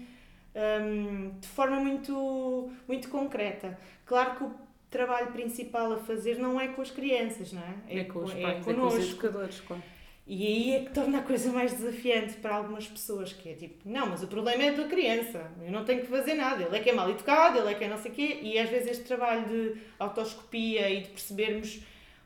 hum, de forma muito, muito concreta. Claro que o trabalho principal a fazer não é com as crianças, não é? É, com os é pais, é, com os educadores, claro. E aí é que torna a coisa mais desafiante para algumas pessoas, que é tipo, não, mas o problema é da criança, eu não tenho que fazer nada, ele é que é mal educado, ele é que é não sei o quê, e às vezes este trabalho de autoscopia e de percebermos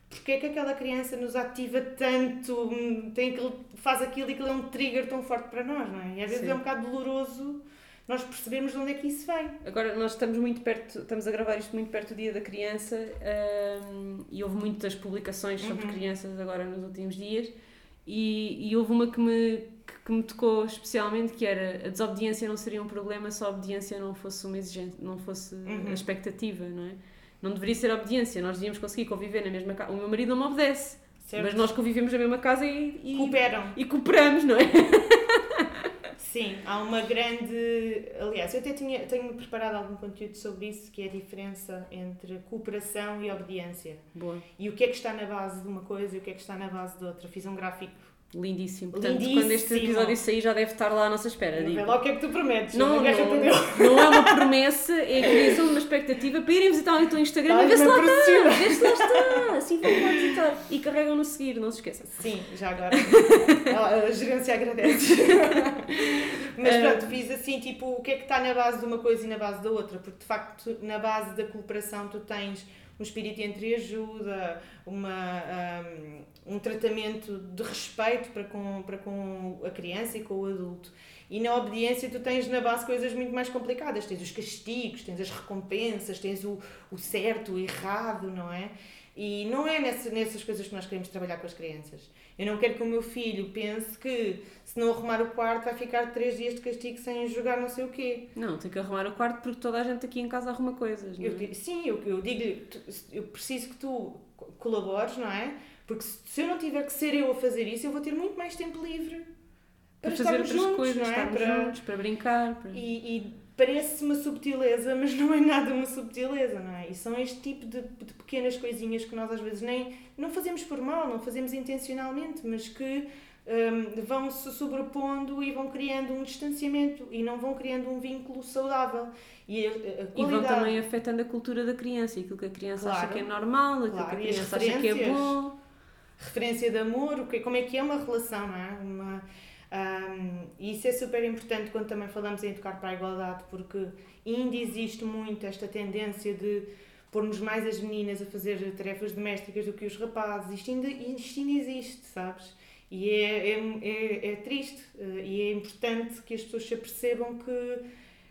porque é que aquela criança nos ativa tanto, hum, tem aquele, faz aquilo e aquilo é um trigger tão forte para nós, não é? E às vezes Sim. é um bocado doloroso nós percebermos de onde é que isso vem. Agora, nós estamos muito perto, estamos a gravar isto muito perto do Dia da Criança hum, e houve muitas publicações sobre Uhum. crianças agora nos últimos dias e, e houve uma que me, que, que me tocou especialmente que era a desobediência não seria um problema se a obediência não fosse uma exigência, não fosse Uhum. a expectativa, não é? Não deveria ser obediência, nós devíamos conseguir conviver na mesma casa. O meu marido não me obedece, Certo? mas nós convivemos na mesma casa e, e, Cooperam. e cooperamos, não é? Sim, há uma grande. Aliás, eu até tinha, tenho preparado algum conteúdo sobre isso, que é a diferença entre cooperação e obediência. Boa. E o que é que está na base de uma coisa e o que é que está na base de outra. Fiz um gráfico. Lindíssimo. Portanto, Lindíssimo. quando este episódio sair já deve estar lá à nossa espera. Vê lá o que é que tu prometes. Não, não, não é uma promessa, é a criação de uma expectativa para irem visitar o teu Instagram e ver se Ai, lá está, ver se lá está, assim vão lá visitar. E carregam no seguir, não se esqueçam. Sim, já agora. a, a gerência agradece. Mas Eh, pronto, fiz assim, tipo, o que é que está na base de uma coisa e na base da outra, porque de facto, na base da cooperação, tu tens um espírito de entreajuda, uma, um, um tratamento de respeito para com, para com a criança e com o adulto. E na obediência tu tens na base coisas muito mais complicadas. Tens os castigos, tens as recompensas, tens o, o certo, o errado, não é? E não é nessa, nessas coisas que nós queremos trabalhar com as crianças. Eu não quero que o meu filho pense que se não arrumar o quarto vai ficar três dias de castigo sem jogar não sei o quê. Não, tem que arrumar o quarto porque toda a gente aqui em casa arruma coisas. Não é? Eu digo- sim, eu, eu digo-lhe, eu preciso que tu co- colabores, não é? Porque se, se eu não tiver que ser eu a fazer isso, eu vou ter muito mais tempo livre para, para fazer outras juntos, coisas, não é? Para- juntos, para brincar. Para... E, e parece uma subtileza, mas não é nada uma subtileza, não é? E são este tipo de, de pequenas coisinhas que nós às vezes nem não fazemos por mal, não fazemos intencionalmente, mas que hum, vão se sobrepondo e vão criando um distanciamento e não vão criando um vínculo saudável. E a, a E vão também afetando a cultura da criança, aquilo que a criança acha Claro. que é normal, aquilo Claro, que a criança acha que é bom. referência de amor, o que, como é que é uma relação, não é? Uma, e isso é super importante quando também falamos em educar para a igualdade, porque ainda existe muito esta tendência de pormos mais as meninas a fazer tarefas domésticas do que os rapazes. Isto ainda, isto ainda existe, sabes? E é, é, é, é triste eh, e é importante que as pessoas se apercebam que,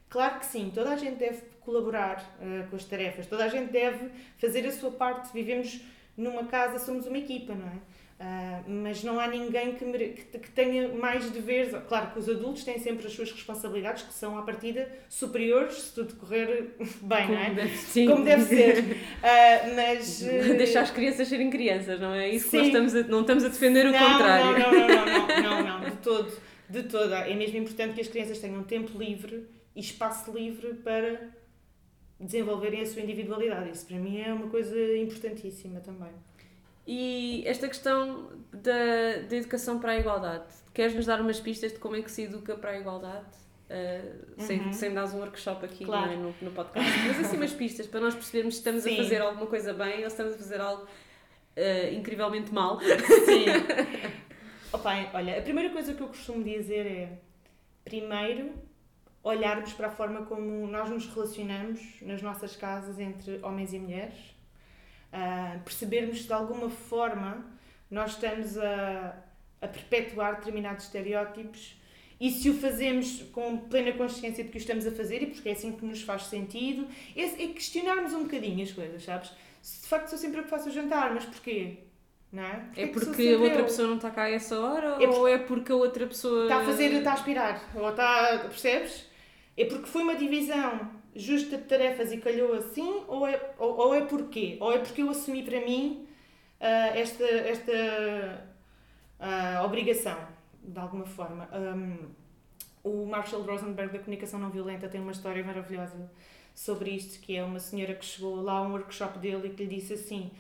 claro que sim, toda a gente deve colaborar eh, com as tarefas, toda a gente deve fazer a sua parte. Vivemos numa casa, somos uma equipa, não é? Ah, mas não há ninguém que, mere- que, tenha mais deveres. Claro que os adultos têm sempre as suas responsabilidades, que são à partida superiores, se tudo correr bem, não é? Como deve, sim. Como deve ser. Ah, mas. eh, Deixar as crianças serem crianças, não é? Isso que nós Sim. estamos a, não estamos a defender o não, contrário. Não, não, não, não, não, não, de todo. De todo. É mesmo importante que as crianças tenham tempo livre e espaço livre para desenvolverem a sua individualidade. Isso para mim é uma coisa importantíssima também. E esta questão da, da educação para a igualdade, queres nos dar umas pistas de como é que se educa para a igualdade? Uh, sem, Uhum. sem dar um workshop aqui Claro. não é, no, no podcast. Mas assim umas pistas para nós percebermos se estamos Sim. a fazer alguma coisa bem ou se estamos a fazer algo uh, incrivelmente mal. Sim. Opa, olha, a primeira coisa que eu costumo dizer é, primeiro, olharmos para a forma como nós nos relacionamos nas nossas casas entre homens e mulheres, ah, percebermos se de alguma forma nós estamos a, a perpetuar determinados estereótipos e se o fazemos com plena consciência de que o estamos a fazer e porque é assim que nos faz sentido, é, é questionarmos um bocadinho as coisas, sabes? Se de facto sou sempre eu que faço o jantar, mas porquê? Não é? É porque a outra eu? pessoa não está cá a essa hora É ou é porque a outra pessoa. Está a fazer, está a aspirar, ou está, percebes? É porque foi uma divisão justa de tarefas e calhou assim, ou é, ou, ou é porquê? Ou é porque eu assumi para mim ah, esta, esta ah, obrigação, de alguma forma. Um, o Marshall Rosenberg da comunicação não violenta tem uma história maravilhosa sobre isto, que é uma senhora que chegou lá a um workshop dele e que lhe disse assim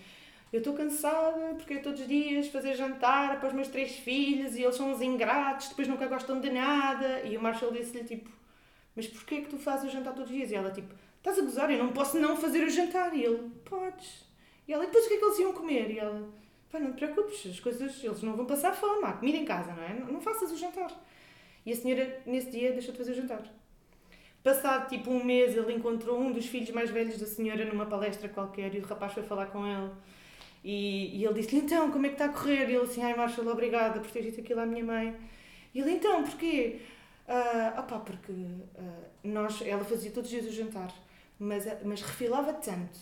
eu estou cansada porque é todos os dias fazer jantar para os meus três filhos e eles são uns ingratos, depois nunca gostam de nada. E o Marshall disse-lhe tipo, mas porquê é que tu fazes o jantar todos os dias? E ela tipo, estás a gozar, eu não posso não fazer o jantar. E ele, podes. E ela, e depois o que é que eles iam comer? E ela, pá, não te preocupes, as coisas, eles não vão passar fome, há comida em casa, não é? Não, não faças o jantar. E a senhora, nesse dia, deixou de fazer o jantar. Passado tipo um mês, ele encontrou um dos filhos mais velhos da senhora numa palestra qualquer e o rapaz foi falar com ele. E, e ele disse-lhe, então, como é que está a correr? E ele assim, ai Marshall, obrigada por ter dito aquilo à minha mãe. E ele, então, porquê? Ah, opá, porque ah, nós, ela fazia todos os dias o jantar, mas, mas refilava tanto.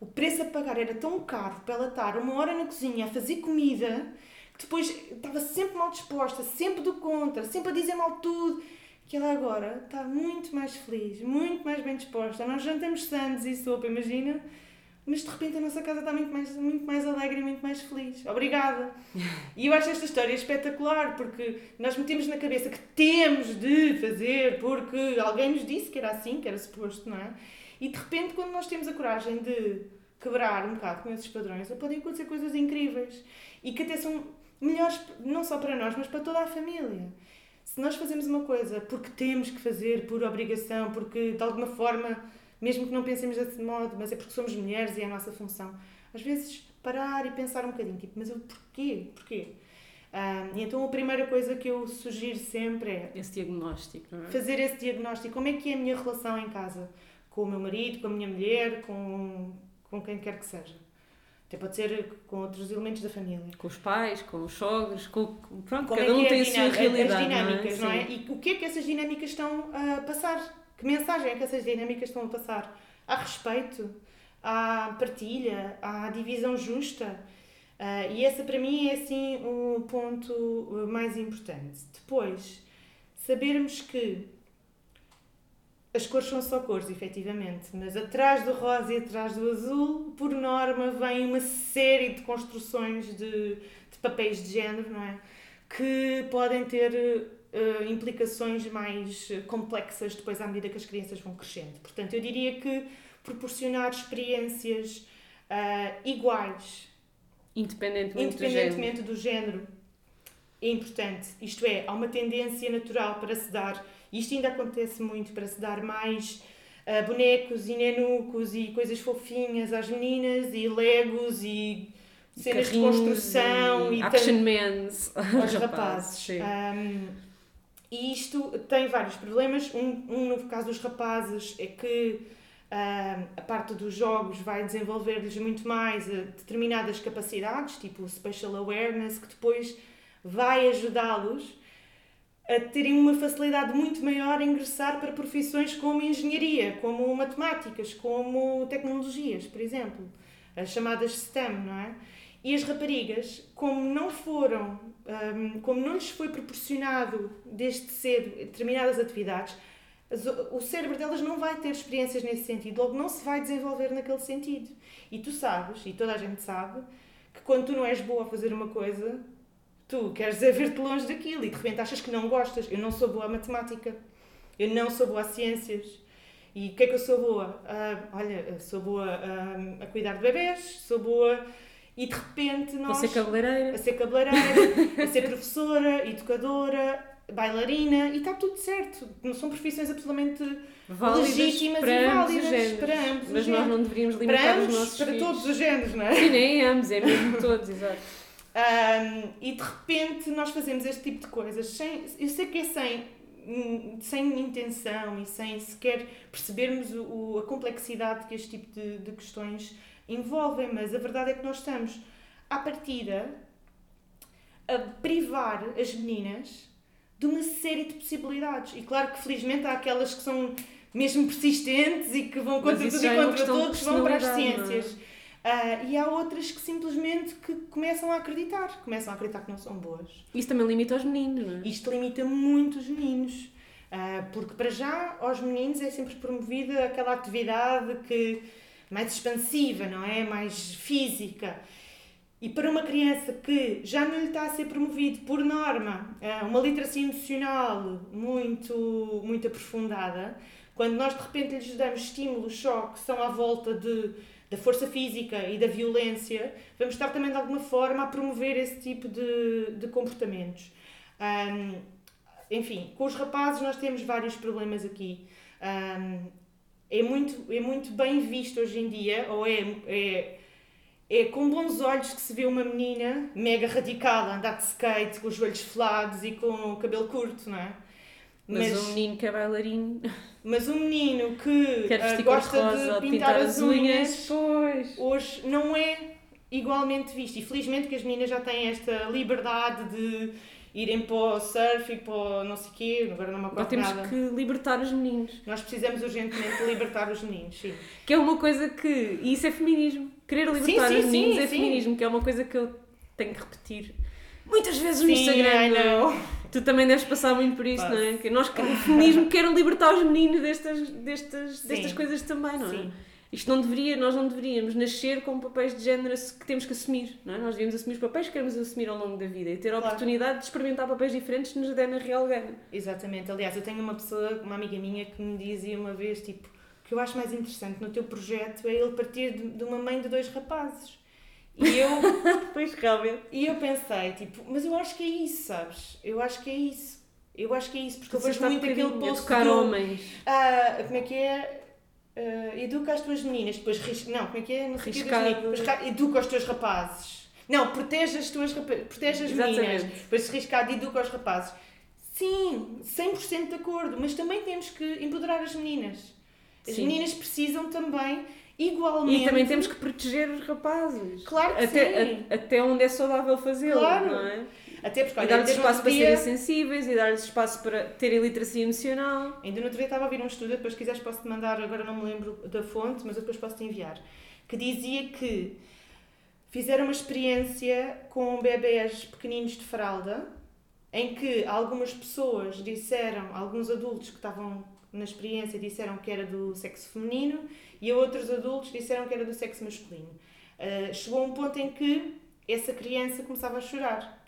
O preço a pagar era tão caro para ela estar uma hora na cozinha a fazer comida, que depois estava sempre mal disposta, sempre do contra, sempre a dizer mal tudo, que ela agora está muito mais feliz, muito mais bem disposta. Nós jantamos santos e sopa, imagina? Mas de repente a nossa casa está muito mais, muito mais alegre e muito mais feliz. Obrigada! E eu acho esta história espetacular porque nós metemos na cabeça que temos de fazer porque alguém nos disse que era assim, que era suposto, não é? E de repente, quando nós temos a coragem de quebrar um bocado com esses padrões, podem acontecer coisas incríveis e que até são melhores não só para nós, mas para toda a família. Se nós fazemos uma coisa porque temos que fazer, por obrigação, porque de alguma forma mesmo que não pensemos desse modo, mas é porque somos mulheres e é a nossa função. Às vezes, parar e pensar um bocadinho, tipo, mas eu porquê? Porquê? E então a primeira coisa que eu sugiro sempre é Esse diagnóstico, não é? fazer esse diagnóstico. Como é que é a minha relação em casa? Com o meu marido, com a minha mulher, com, com quem quer que seja. Até pode ser com outros elementos da família. Com os pais, com os sogros, com. Pronto, Como cada é um é tem a sua realidade. as dinâmicas, não não é? é? Sim. E o que é que essas dinâmicas estão a passar? Que mensagem é que essas dinâmicas estão a passar? Há respeito, há partilha, há divisão justa. Ah, e essa para mim é assim o ponto uh, mais importante. Depois, sabermos que as cores são só cores, efetivamente, mas atrás do rosa e atrás do azul, por norma, vem uma série de construções de, de papéis de género, não é? Que podem ter eh, implicações mais eh, complexas depois à medida que as crianças vão crescendo. Portanto, eu diria que proporcionar experiências ah, iguais Independentemente, do género. independentemente do género, é importante. Isto é, há uma tendência natural para se dar, e isto ainda acontece muito, para se dar mais ah, bonecos e nenucos e coisas fofinhas às meninas e legos e cenas de Carrinhos construção e e, action mans aos rapazes. sim. Um, e isto tem vários problemas. Um, um, no caso dos rapazes, é que um, a parte dos jogos vai desenvolver-lhes muito mais eh, determinadas capacidades, tipo Special Awareness, que depois vai ajudá-los a terem uma facilidade muito maior em ingressar para profissões como engenharia, como matemáticas, como tecnologias, por exemplo, as chamadas STEM, não é? E as raparigas, como não foram, hum, como não lhes foi proporcionado desde cedo determinadas atividades, o cérebro delas não vai ter experiências nesse sentido, logo não se vai desenvolver naquele sentido. E tu sabes, e toda a gente sabe, que quando tu não és boa a fazer uma coisa, tu queres ver-te longe daquilo e de repente achas que não gostas. Eu não sou boa a matemática, eu não sou boa a ciências. E o que é que eu sou boa? Ah, olha, sou boa ah, a cuidar de bebés, sou boa. E de repente nós Você cabeleireira. a ser cabeleireira, a ser professora, educadora, bailarina e está tudo certo. Não são profissões absolutamente Válidas legítimas para e válidas para ambos os Mas nós não deveríamos Para limitar ambos, os nossos para filhos. todos os géneros, não é? Sim, nem ambos, é mesmo todos, exato. Ahm, e de repente nós fazemos este tipo de coisas sem. Eu sei que é sem, sem intenção e sem sequer percebermos o, o- a complexidade que este tipo de, de questões envolvem, mas a verdade é que nós estamos, à partida, a privar as meninas de uma série de possibilidades. E claro que felizmente há aquelas que são mesmo persistentes e que vão contra tudo e é contra todos, vão para as é? ciências. Ah, e há outras que simplesmente que começam a acreditar, começam a acreditar que não são boas. Isso também limita os meninos, não é? Isto limita muito os meninos, ah, porque para já aos meninos é sempre promovida aquela atividade que mais expansiva, não é? Mais física. E para uma criança que já não lhe está a ser promovido por norma ah, uma literacia emocional muito, muito aprofundada, quando nós de repente lhes damos estímulos só que são à volta de, da força física e da violência, vamos estar também de alguma forma a promover esse tipo de, de comportamentos. Ahm, enfim, com os rapazes nós temos vários problemas aqui. Ahm, é, muito, é muito bem visto hoje em dia, ou é, é, é com bons olhos que se vê uma menina mega radical a andar de skate, com os joelhos felados e com o cabelo curto, não é? Mas, um menino que é bailarino mas um menino que quer vestir gosta ou de pintar as unhas, pois. hoje não é igualmente visto. E felizmente que as meninas já têm esta liberdade de irem para o surf e para o não sei o quê, agora não me acordo temos nada. que libertar os meninos. Nós precisamos urgentemente de libertar os meninos, sim. Que é uma coisa que. E isso é feminismo. Querer libertar sim, os meninos sim, é sim. feminismo, que é uma coisa que eu tenho que repetir muitas vezes no Sim, Instagram. Não é? Tu também deves passar muito por isso, Passo. não é? Que nós, o feminismo quer libertar os meninos destas, destas, Sim. destas coisas também, não é? Sim. Isto não deveria, nós não deveríamos nascer com papéis de género que temos que assumir, não é? Nós devíamos assumir os papéis que queremos assumir ao longo da vida e ter a Claro. oportunidade de experimentar papéis diferentes nos der na real gana. Exatamente. Aliás, eu tenho uma pessoa, uma amiga minha, que me dizia uma vez, tipo, o que eu acho mais interessante no teu projeto é ele partir de, de uma mãe de dois rapazes. E eu, Pois, realmente. e eu pensei, tipo, mas eu acho que é isso, sabes? Eu acho que é isso. Eu acho que é isso, porque eu Você vejo está muito aquele post do, homens. Ah, como é que é? Ah, educa as tuas meninas, depois ris... Não, como é que é? Não sei. Depois educa os teus rapazes. Não, protege as tuas protege as meninas. Depois riscado educa os rapazes. Sim, 100% de acordo, mas também temos que empoderar as meninas. As Sim. meninas precisam também, igualmente. E também temos que proteger os rapazes. Claro que até, sim. a- até onde é saudável fazê-lo, Claro. não é? Até porque, E olha, dar-lhes ainda no espaço para dia- serem sensíveis e dar-lhes espaço para terem literacia emocional. Ainda no outro dia estava a ouvir um estudo, depois se quiseres posso-te mandar, agora não me lembro da fonte, mas eu depois posso-te enviar, que dizia que fizeram uma experiência com bebés pequeninos de fralda, em que algumas pessoas disseram, alguns adultos que estavam na experiência disseram que era do sexo feminino e outros adultos disseram que era do sexo masculino. Ah, chegou a um ponto em que essa criança começava a chorar.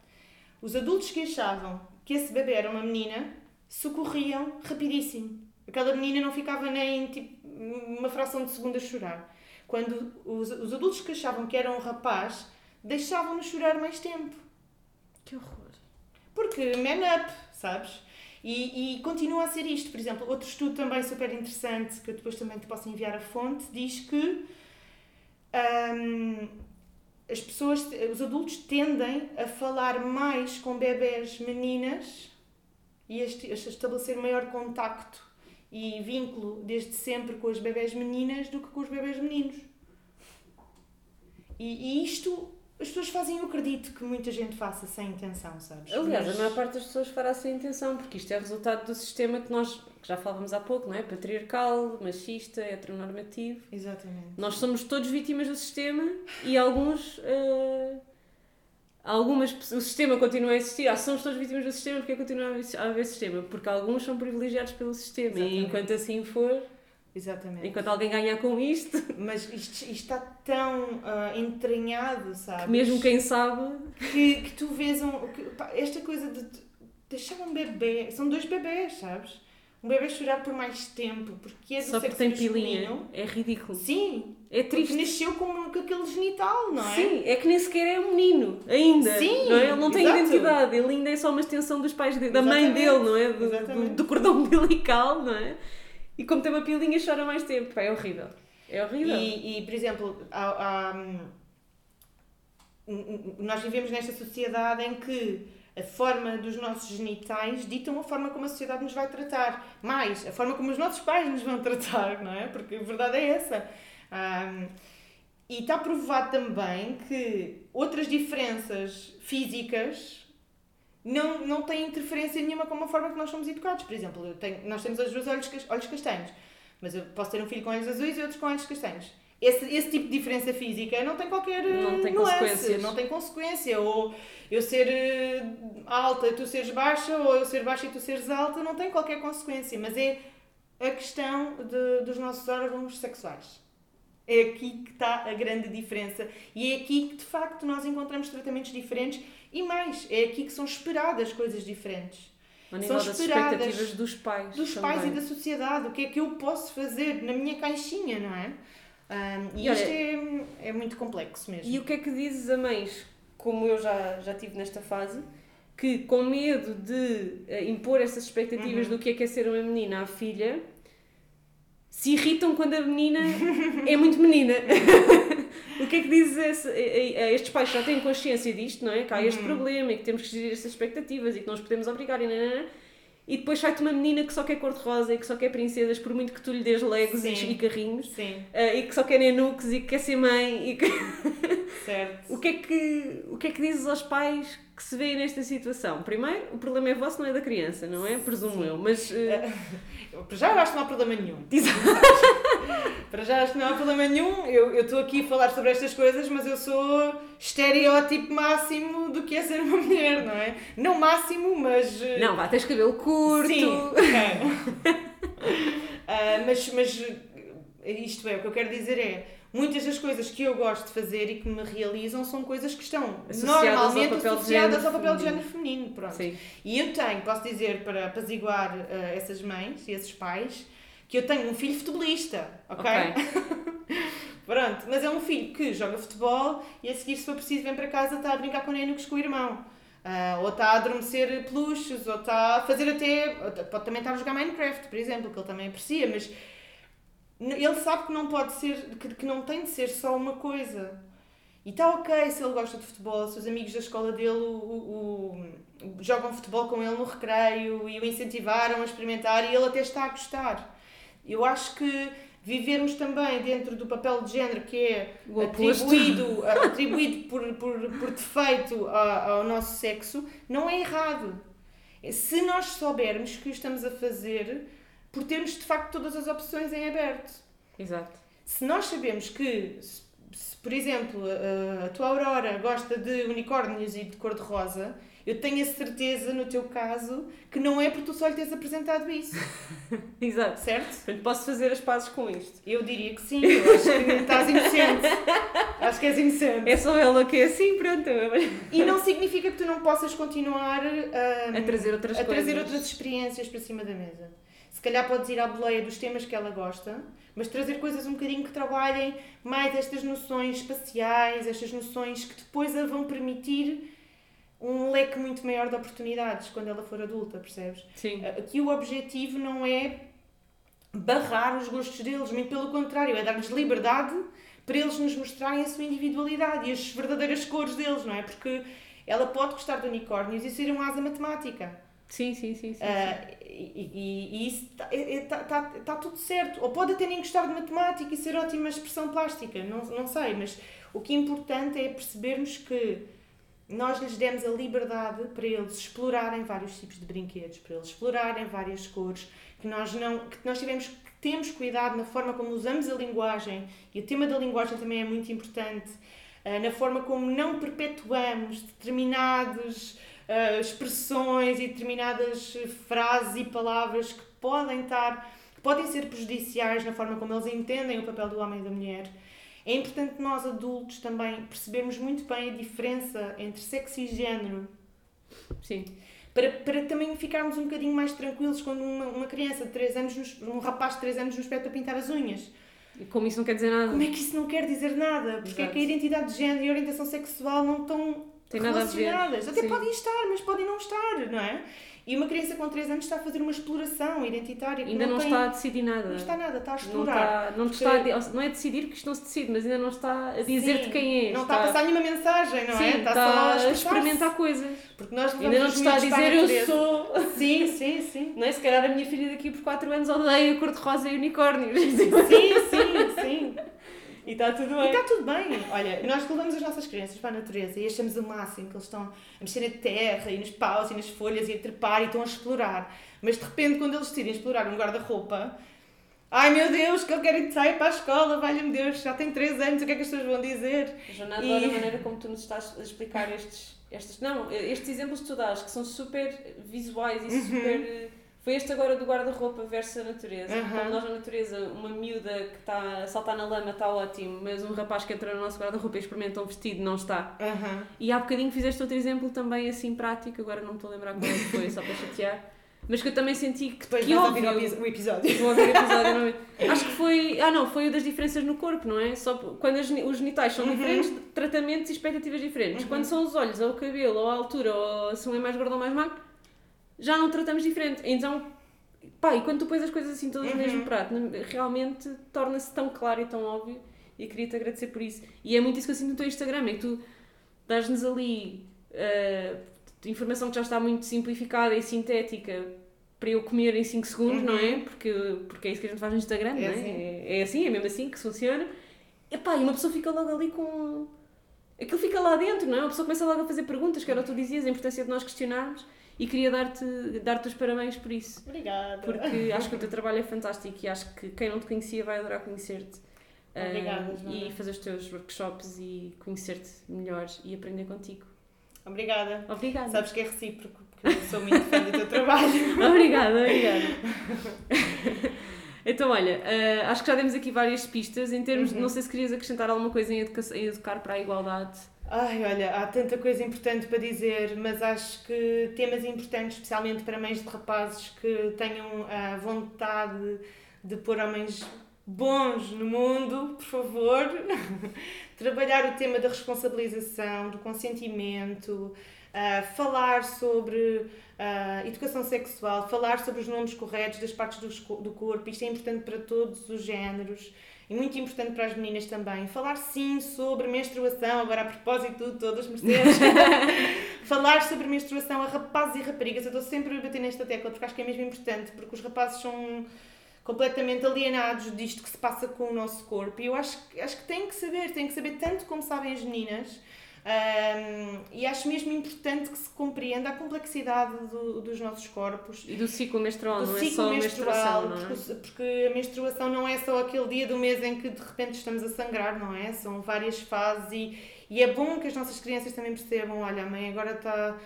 Os adultos que achavam que esse bebê era uma menina socorriam rapidíssimo. Aquela menina não ficava nem tipo, uma fração de segundo a chorar. Quando os, os adultos que achavam que era um rapaz deixavam-no chorar mais tempo. Que horror. Porque man up, sabes? E, e continua a ser isto. Por exemplo, outro estudo também super interessante, que eu depois também te posso enviar a fonte, diz que hum, as pessoas, os adultos tendem a falar mais com bebés meninas e a estabelecer maior contacto e vínculo desde sempre com as bebés meninas do que com os bebés meninos. E, e isto as pessoas fazem, eu acredito que muita gente faça sem intenção, sabes? Aliás, Mas- a maior parte das pessoas fará sem intenção, porque isto é resultado do sistema que nós, que já falávamos há pouco, não é? Patriarcal, machista, heteronormativo. Exatamente. Nós somos todos vítimas do sistema e alguns. eh, algumas o sistema continua a existir. Ah, somos todos vítimas do sistema porque continua a haver- sistema? Porque alguns são privilegiados pelo sistema e Exatamente. enquanto assim for, Exatamente. enquanto alguém ganhar com isto, Mas isto, isto está tão ah, entranhado, sabes? que mesmo quem sabe. que, que tu vês um, que, pá, esta coisa de de deixar um bebê, são dois bebés, sabes? um bebê chorar por mais tempo, porque é do Só porque sexo tem pilinha. É ridículo. Sim, É porque triste. nasceu com, com aquele genital, não é? Sim, é que nem sequer é um menino ainda. Sim, não é? Ele não tem exato. identidade, ele ainda é só uma extensão dos pais dele, da mãe Exatamente, dele, não é? Do, do, do cordão umbilical, não é? E como tem uma pilinha, chora mais tempo. É horrível. É horrível. E, e, por exemplo, há- há, hum, nós vivemos nesta sociedade em que a forma dos nossos genitais ditam a forma como a sociedade nos vai tratar. Mais, a forma como os nossos pais nos vão tratar, não é? Porque a verdade é essa. Hum, e está provado também que outras diferenças físicas não, não têm interferência nenhuma com a forma que nós somos educados. Por exemplo, eu tenho- nós temos os dois olhos, olhos castanhos, mas eu posso ter um filho com olhos azuis e outros com olhos castanhos. Esse, esse tipo de diferença física não tem qualquer eh, Não tem nuance, consequências. não tem consequência. Ou eu ser eh, alta e tu seres baixa, ou eu ser baixa e tu seres alta, não tem qualquer consequência. Mas é a questão de- dos nossos órgãos sexuais. É aqui que está a grande diferença. E é aqui que, de facto, nós encontramos tratamentos diferentes e mais, é aqui que são esperadas coisas diferentes. Nível são das expectativas dos pais. Dos também. pais e da sociedade. O que é que eu posso fazer na minha caixinha, não é? Ahm, e E olha- isto é, é muito complexo mesmo. E o que é que dizes a mães, como eu já, já tive nesta fase, que com medo de eh, impor essas expectativas Uhum. do que é que é ser uma menina à filha, se irritam quando a menina é muito menina. o que é que dizes a, esse- a estes pais que já têm consciência disto, não é? Que há este Uhum. problema e que temos que gerir estas expectativas e que não os podemos obrigar e nanana. E depois sai-te uma menina que só quer cor-de-rosa e que só quer princesas por muito que tu lhe dês legos e, e carrinhos. Sim, eh, e que só quer nenuques e que quer ser mãe e que... certo. O que, é que, o que é que dizes aos pais que se veem nesta situação? Primeiro, o problema é vosso, não é da criança, não é? Presumo Sim. eu. Mas. eh, Para já eu acho que não há problema nenhum. Exato. Para já acho que não há problema nenhum. Eu estou aqui a falar sobre estas coisas, mas eu sou estereótipo máximo do que é ser uma mulher, não é? Não máximo, mas. eh, não, vá, tens cabelo curto. Sim. Ah, mas, mas eh, isto é, o que eu quero dizer é muitas das coisas que eu gosto de fazer e que me realizam são coisas que estão Associadas ao normalmente de associadas ao papel de género feminino. Pronto. Sim. E eu tenho, posso dizer para apaziguar ah, essas mães e esses pais, que eu tenho um filho futebolista, ok? Pronto, mas é um filho que joga futebol e a seguir, se for preciso, vem para casa, está a brincar com nenucos com o irmão. Ah, ou está a adormecer peluches, ou está a fazer até. Pode também estar a jogar Minecraft, por exemplo, que ele também aprecia, mas ele sabe que não pode ser, que, que não tem de ser só uma coisa. E está ok se ele gosta de futebol, se os amigos da escola dele o, o- o- jogam futebol com ele no recreio e o incentivaram a experimentar e ele até está a gostar. Eu acho que vivermos também dentro do papel de género que é atribuído, atribuído por, por, por defeito a- ao nosso sexo, não é errado. Se nós soubermos que o estamos a fazer por termos de facto todas as opções em aberto. Exato. Se nós sabemos que, se, por exemplo, a, a tua Aurora gosta de unicórnios e de cor-de-rosa, eu tenho a certeza, no teu caso, que não é porque tu só lhe tens apresentado isso, Exato. certo? Posso fazer as pazes com isto. Eu diria que sim, eu acho que estás inocente. Acho que és inocente. É só ela que é assim, pronto. E não significa que tu não possas continuar hum, A trazer outras a coisas. trazer outras experiências para cima da mesa. Se calhar podes ir à boleia dos temas que ela gosta, mas trazer coisas um bocadinho que trabalhem mais estas noções espaciais, estas noções que depois a vão permitir um leque muito maior de oportunidades quando ela for adulta, percebes? Sim. Aqui o objetivo não é barrar os gostos deles, muito pelo contrário, é dar-lhes liberdade para eles nos mostrarem a sua individualidade e as verdadeiras cores deles, não é? Porque ela pode gostar de unicórnios e ser um asa matemática. Sim, sim, sim. sim, Ah, e, e- e isso está tá, tá tudo certo. Ou pode até nem gostar de matemática e ser ótima expressão plástica, não, não sei, mas o que é importante é percebermos que nós lhes demos a liberdade para eles explorarem vários tipos de brinquedos, para eles explorarem várias cores, que nós não que nós tivemos que temos cuidado na forma como usamos a linguagem, e o tema da linguagem também é muito importante, ah, na forma como não perpetuamos determinados ah, expressões e determinadas eh, frases e palavras que podem estar podem ser prejudiciais na forma como eles entendem o papel do homem e da mulher. É importante nós adultos também percebermos muito bem a diferença entre sexo e género, Sim. para, para também ficarmos um bocadinho mais tranquilos quando uma, uma criança de 3 anos, nos, um rapaz de 3 anos nos pede para pintar as unhas. E como isso não quer dizer nada. Como é que isso não quer dizer nada? Porque é que a identidade de género e a orientação sexual não estão Tem nada a relacionadas. ver. Até Sim. podem estar, mas podem não estar, não é? E uma criança com 3 anos está a fazer uma exploração identitária que Ainda não, tem- está a decidir nada. não está nada, está a Não, explorar. está, não, Porque- está a, não é decidir porque isto não se decide, mas ainda não está a dizer-te quem é. Não está a passar nenhuma mensagem, não Sim, é? está, só a expressar-se. experimentar coisas. Porque nós Ainda não está a dizer eu sou. Sim, sim, sim. Não é? Se calhar a minha filha daqui por 4 anos odeia cor-de-rosa e unicórnios. Sim, sim, sim. E está tudo E bem. está tudo bem. Olha, nós levamos as nossas crianças para a natureza e achamos o máximo que eles estão a mexer na terra e nos paus e nas folhas e a trepar e estão a explorar. Mas de repente, quando eles decidem explorar um guarda-roupa, ai meu Deus, que eu quero ir sair para a escola, valha-me Deus, já tem 3 anos, o que é que as pessoas vão dizer? Joana, E- adoro a maneira como tu nos estás a explicar estes, estes, não, estes exemplos que tu dás, que são super visuais e Uhum. Foi este agora do guarda-roupa versus a natureza. Uhum. Como nós na natureza, uma miúda que está a saltar na lama está ótimo, mas um rapaz que entra no nosso guarda-roupa e experimenta um vestido não está. Aham. E há bocadinho fizeste outro exemplo também assim prático, agora não me estou a lembrar qual é que foi, só para chatear. Mas que eu também senti que, Depois que vais ouvir óbvio, o epi- o episódio. Vou ouvir o episódio novamente. Acho que foi. Ah, não, foi o das diferenças no corpo, não é? Só quando as os genitais são Uhum. diferentes, tratamentos e expectativas diferentes. Quando são os olhos, ou o cabelo, ou a altura, ou se um é mais gordo ou mais magro, já não tratamos diferente. Então, pá, e quando tu pões as coisas assim todas no Uhum. mesmo prato, n- realmente torna-se tão claro e tão óbvio. E queria-te agradecer por isso. E é muito isso que eu sinto no teu Instagram, é que tu dás-nos ali ah, informação que já está muito simplificada e sintética para eu comer em 5 segundos, não é? Porque, porque é isso que a gente faz no Instagram, Uhum. É não é? assim. É, é assim, é mesmo assim que funciona. E pá, e uma pessoa fica logo ali com. Aquilo fica lá dentro, não é? Uma pessoa começa logo a fazer perguntas, que era o que tu dizias, a importância de nós questionarmos. E queria dar-te dar os parabéns por isso. Obrigada. Porque acho que o teu trabalho é fantástico e acho que quem não te conhecia vai adorar conhecer-te. Obrigada, Joana. e fazer os teus workshops e conhecer-te melhor e aprender contigo. Obrigada. Obrigada. Sabes que é recíproco, porque eu sou muito fã do teu trabalho. obrigada, obrigada. então, olha, ah, acho que já demos aqui várias pistas. Em termos, de- Uhum. não sei se querias acrescentar alguma coisa em, educa em educar para a igualdade. Ai, olha, há tanta coisa importante para dizer, mas acho que temas importantes, especialmente para mães de rapazes que tenham a vontade de pôr homens bons no mundo, por favor. Trabalhar o tema da responsabilização, do consentimento, ah, falar sobre ah, educação sexual, falar sobre os nomes corretos das partes do, do corpo. Isto é importante para todos os géneros. E muito importante para as meninas também. Falar sim sobre menstruação, agora a propósito de todas Mercedes. Falar sobre menstruação a rapazes e raparigas. Eu estou sempre a bater nesta tecla porque acho que é mesmo importante, porque os rapazes são completamente alienados disto que se passa com o nosso corpo. E eu acho, que- acho que têm que saber, têm que saber tanto como sabem as meninas. Ahm, e acho mesmo importante que se compreenda a complexidade do- dos nossos corpos E do ciclo menstrual, do não é ciclo só a menstrual, menstruação, não é? porque, porque a menstruação não é só aquele dia do mês em que de repente estamos a sangrar, não é? São várias fases e, e é bom que as nossas crianças também percebam, olha, a mãe agora está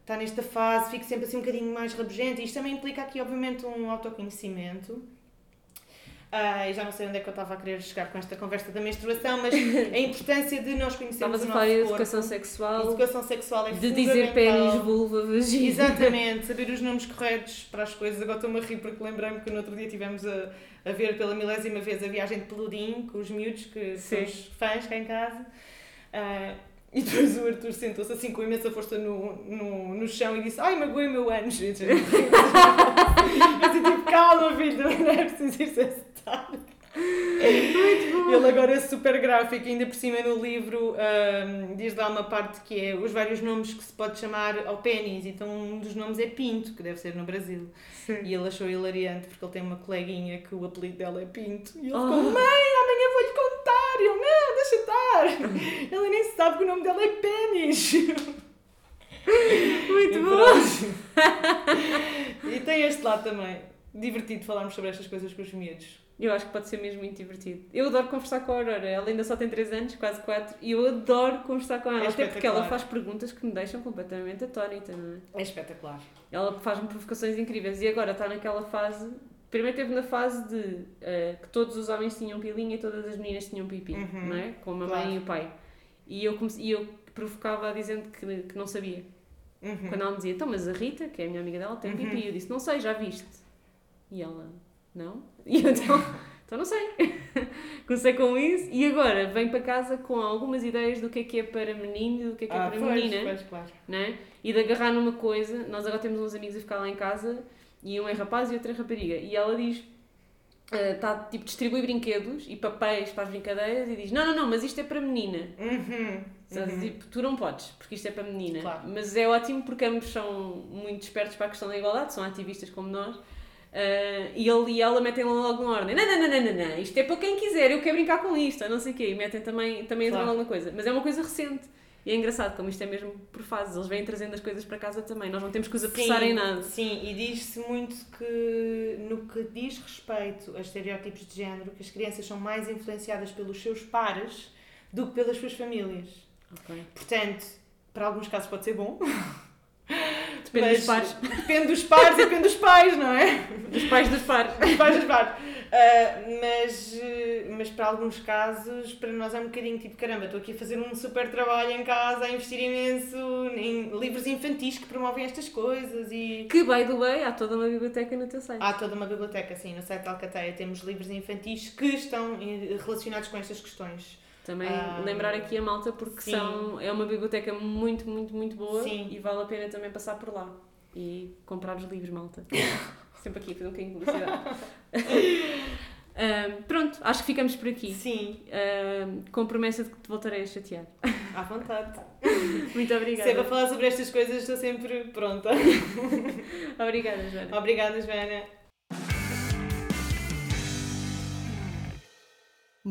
está nesta fase, fico sempre assim um bocadinho mais rabugenta. Isto também implica aqui, obviamente, um autoconhecimento. Ah, e já não sei onde é que eu estava a querer chegar com esta conversa da menstruação, mas a importância de nós conhecermos Estavas o a nosso falar de educação sexual, Educação sexual é de dizer pênis, vulva, vagina. Exatamente, saber os nomes corretos para as coisas. Agora estou-me a rir porque lembrei-me que no outro dia tivemos a, a ver pela milésima vez a viagem de Peludim com os miúdos, que Sim. são os fãs cá em casa. Ah, e depois o Arthur sentou-se assim com imensa força no, no, no chão e disse: Ai, magoei o meu ânus. Eu tipo, calma, filho, não é preciso ir sentar. Ele agora é super gráfico, ainda por cima no livro ahm, diz lá uma parte que é os vários nomes que se pode chamar ao pênis. Então um dos nomes é Pinto, que deve ser no Brasil. E ele achou hilariante porque ele tem uma coleguinha que o apelido dela é Pinto. E ele Oh. ficou, mãe, amanhã vou-lhe contar. E eu, não, deixa estar. Ela nem sabe que o nome dela é Pênis. Muito E bom! E tem este lado também. Divertido falarmos sobre estas coisas com os miúdos. Eu acho que pode ser mesmo muito divertido. Eu adoro conversar com a Aurora. Ela ainda só tem 3 anos, quase 4, e eu adoro conversar com ela. É até porque ela faz perguntas que me deixam completamente atónita, não é? É espetacular. Ela faz-me provocações incríveis e agora está naquela fase. Primeiro esteve na fase de eh, que todos os homens tinham pilinha e todas as meninas tinham pipi, Uhum. não é? Com a Claro. mãe e o pai. E eu, comecei, e eu provocava dizendo que, que não sabia. Uhum. Quando ela me dizia, então, mas a Rita, que é a minha amiga dela, tem uhum. pipi. Eu disse, não sei, já viste. E ela, não? E eu, então, então não sei. Comecei com isso e agora vem para casa com algumas ideias do que é que é para menino e do que é que é ah, para pois, menina. Pois, claro. Né? E de agarrar numa coisa. Nós agora temos uns amigos a ficar lá em casa e um é rapaz e outro é rapariga. E ela diz está uh, tipo distribui brinquedos e papéis para as brincadeiras e diz não, não, não, mas isto é para menina. Uhum. Uhum. Tipo, tu não podes, porque isto é para menina. Claro. Mas é ótimo porque ambos são muito espertos para a questão da igualdade, são ativistas como nós. Uh, e ele e ela metem logo uma ordem: não, não, não, não, não, não, isto é para quem quiser, eu quero brincar com isto, não sei o quê. E metem também, também claro. entram alguma coisa. Mas é uma coisa recente. E é engraçado como isto é mesmo por fases, eles vêm trazendo as coisas para casa também, nós não temos que os apressar em nada. Sim, e diz-se muito que no que diz respeito a estereótipos de género, que as crianças são mais influenciadas pelos seus pares do que pelas suas famílias. Okay. Portanto, para alguns casos pode ser bom. Depende mas, dos pares. Depende dos pares e depende dos pais, não é? Dos pais dos pares. Dos pais dos pares. Uh, mas, mas para alguns casos, para nós é um bocadinho tipo: caramba, estou aqui a fazer um super trabalho em casa, a investir imenso em livros infantis que promovem estas coisas. e Que, by the way, há toda uma biblioteca no teu site. Há toda uma biblioteca, sim. No site da Alcateia temos livros infantis que estão relacionados com estas questões. Também ah, lembrar aqui a malta porque são, é uma biblioteca muito, muito, muito boa sim. e vale a pena também passar por lá e comprar os livros, malta. Sempre aqui fazer um bocadinho de publicidade. um, pronto, acho que ficamos por aqui. Sim. Um, com promessa de que te voltarei a chatear. À vontade. Muito obrigada. Sempre a falar sobre estas coisas estou sempre pronta. obrigada, Joana. Obrigada, Joana.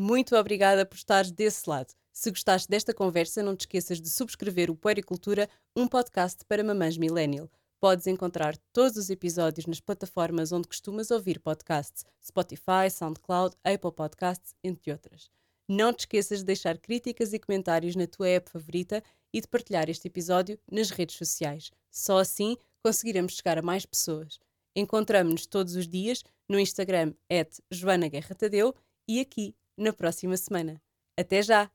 Muito obrigada por estares desse lado. Se gostaste desta conversa, não te esqueças de subscrever o Puericultura, um podcast para mamães millennial. Podes encontrar todos os episódios nas plataformas onde costumas ouvir podcasts: Spotify, SoundCloud, Apple Podcasts, entre outras. Não te esqueças de deixar críticas e comentários na tua app favorita e de partilhar este episódio nas redes sociais. Só assim conseguiremos chegar a mais pessoas. Encontramos-nos todos os dias no Instagram, Joana Guerra Tadeu, e aqui na próxima semana. Até já!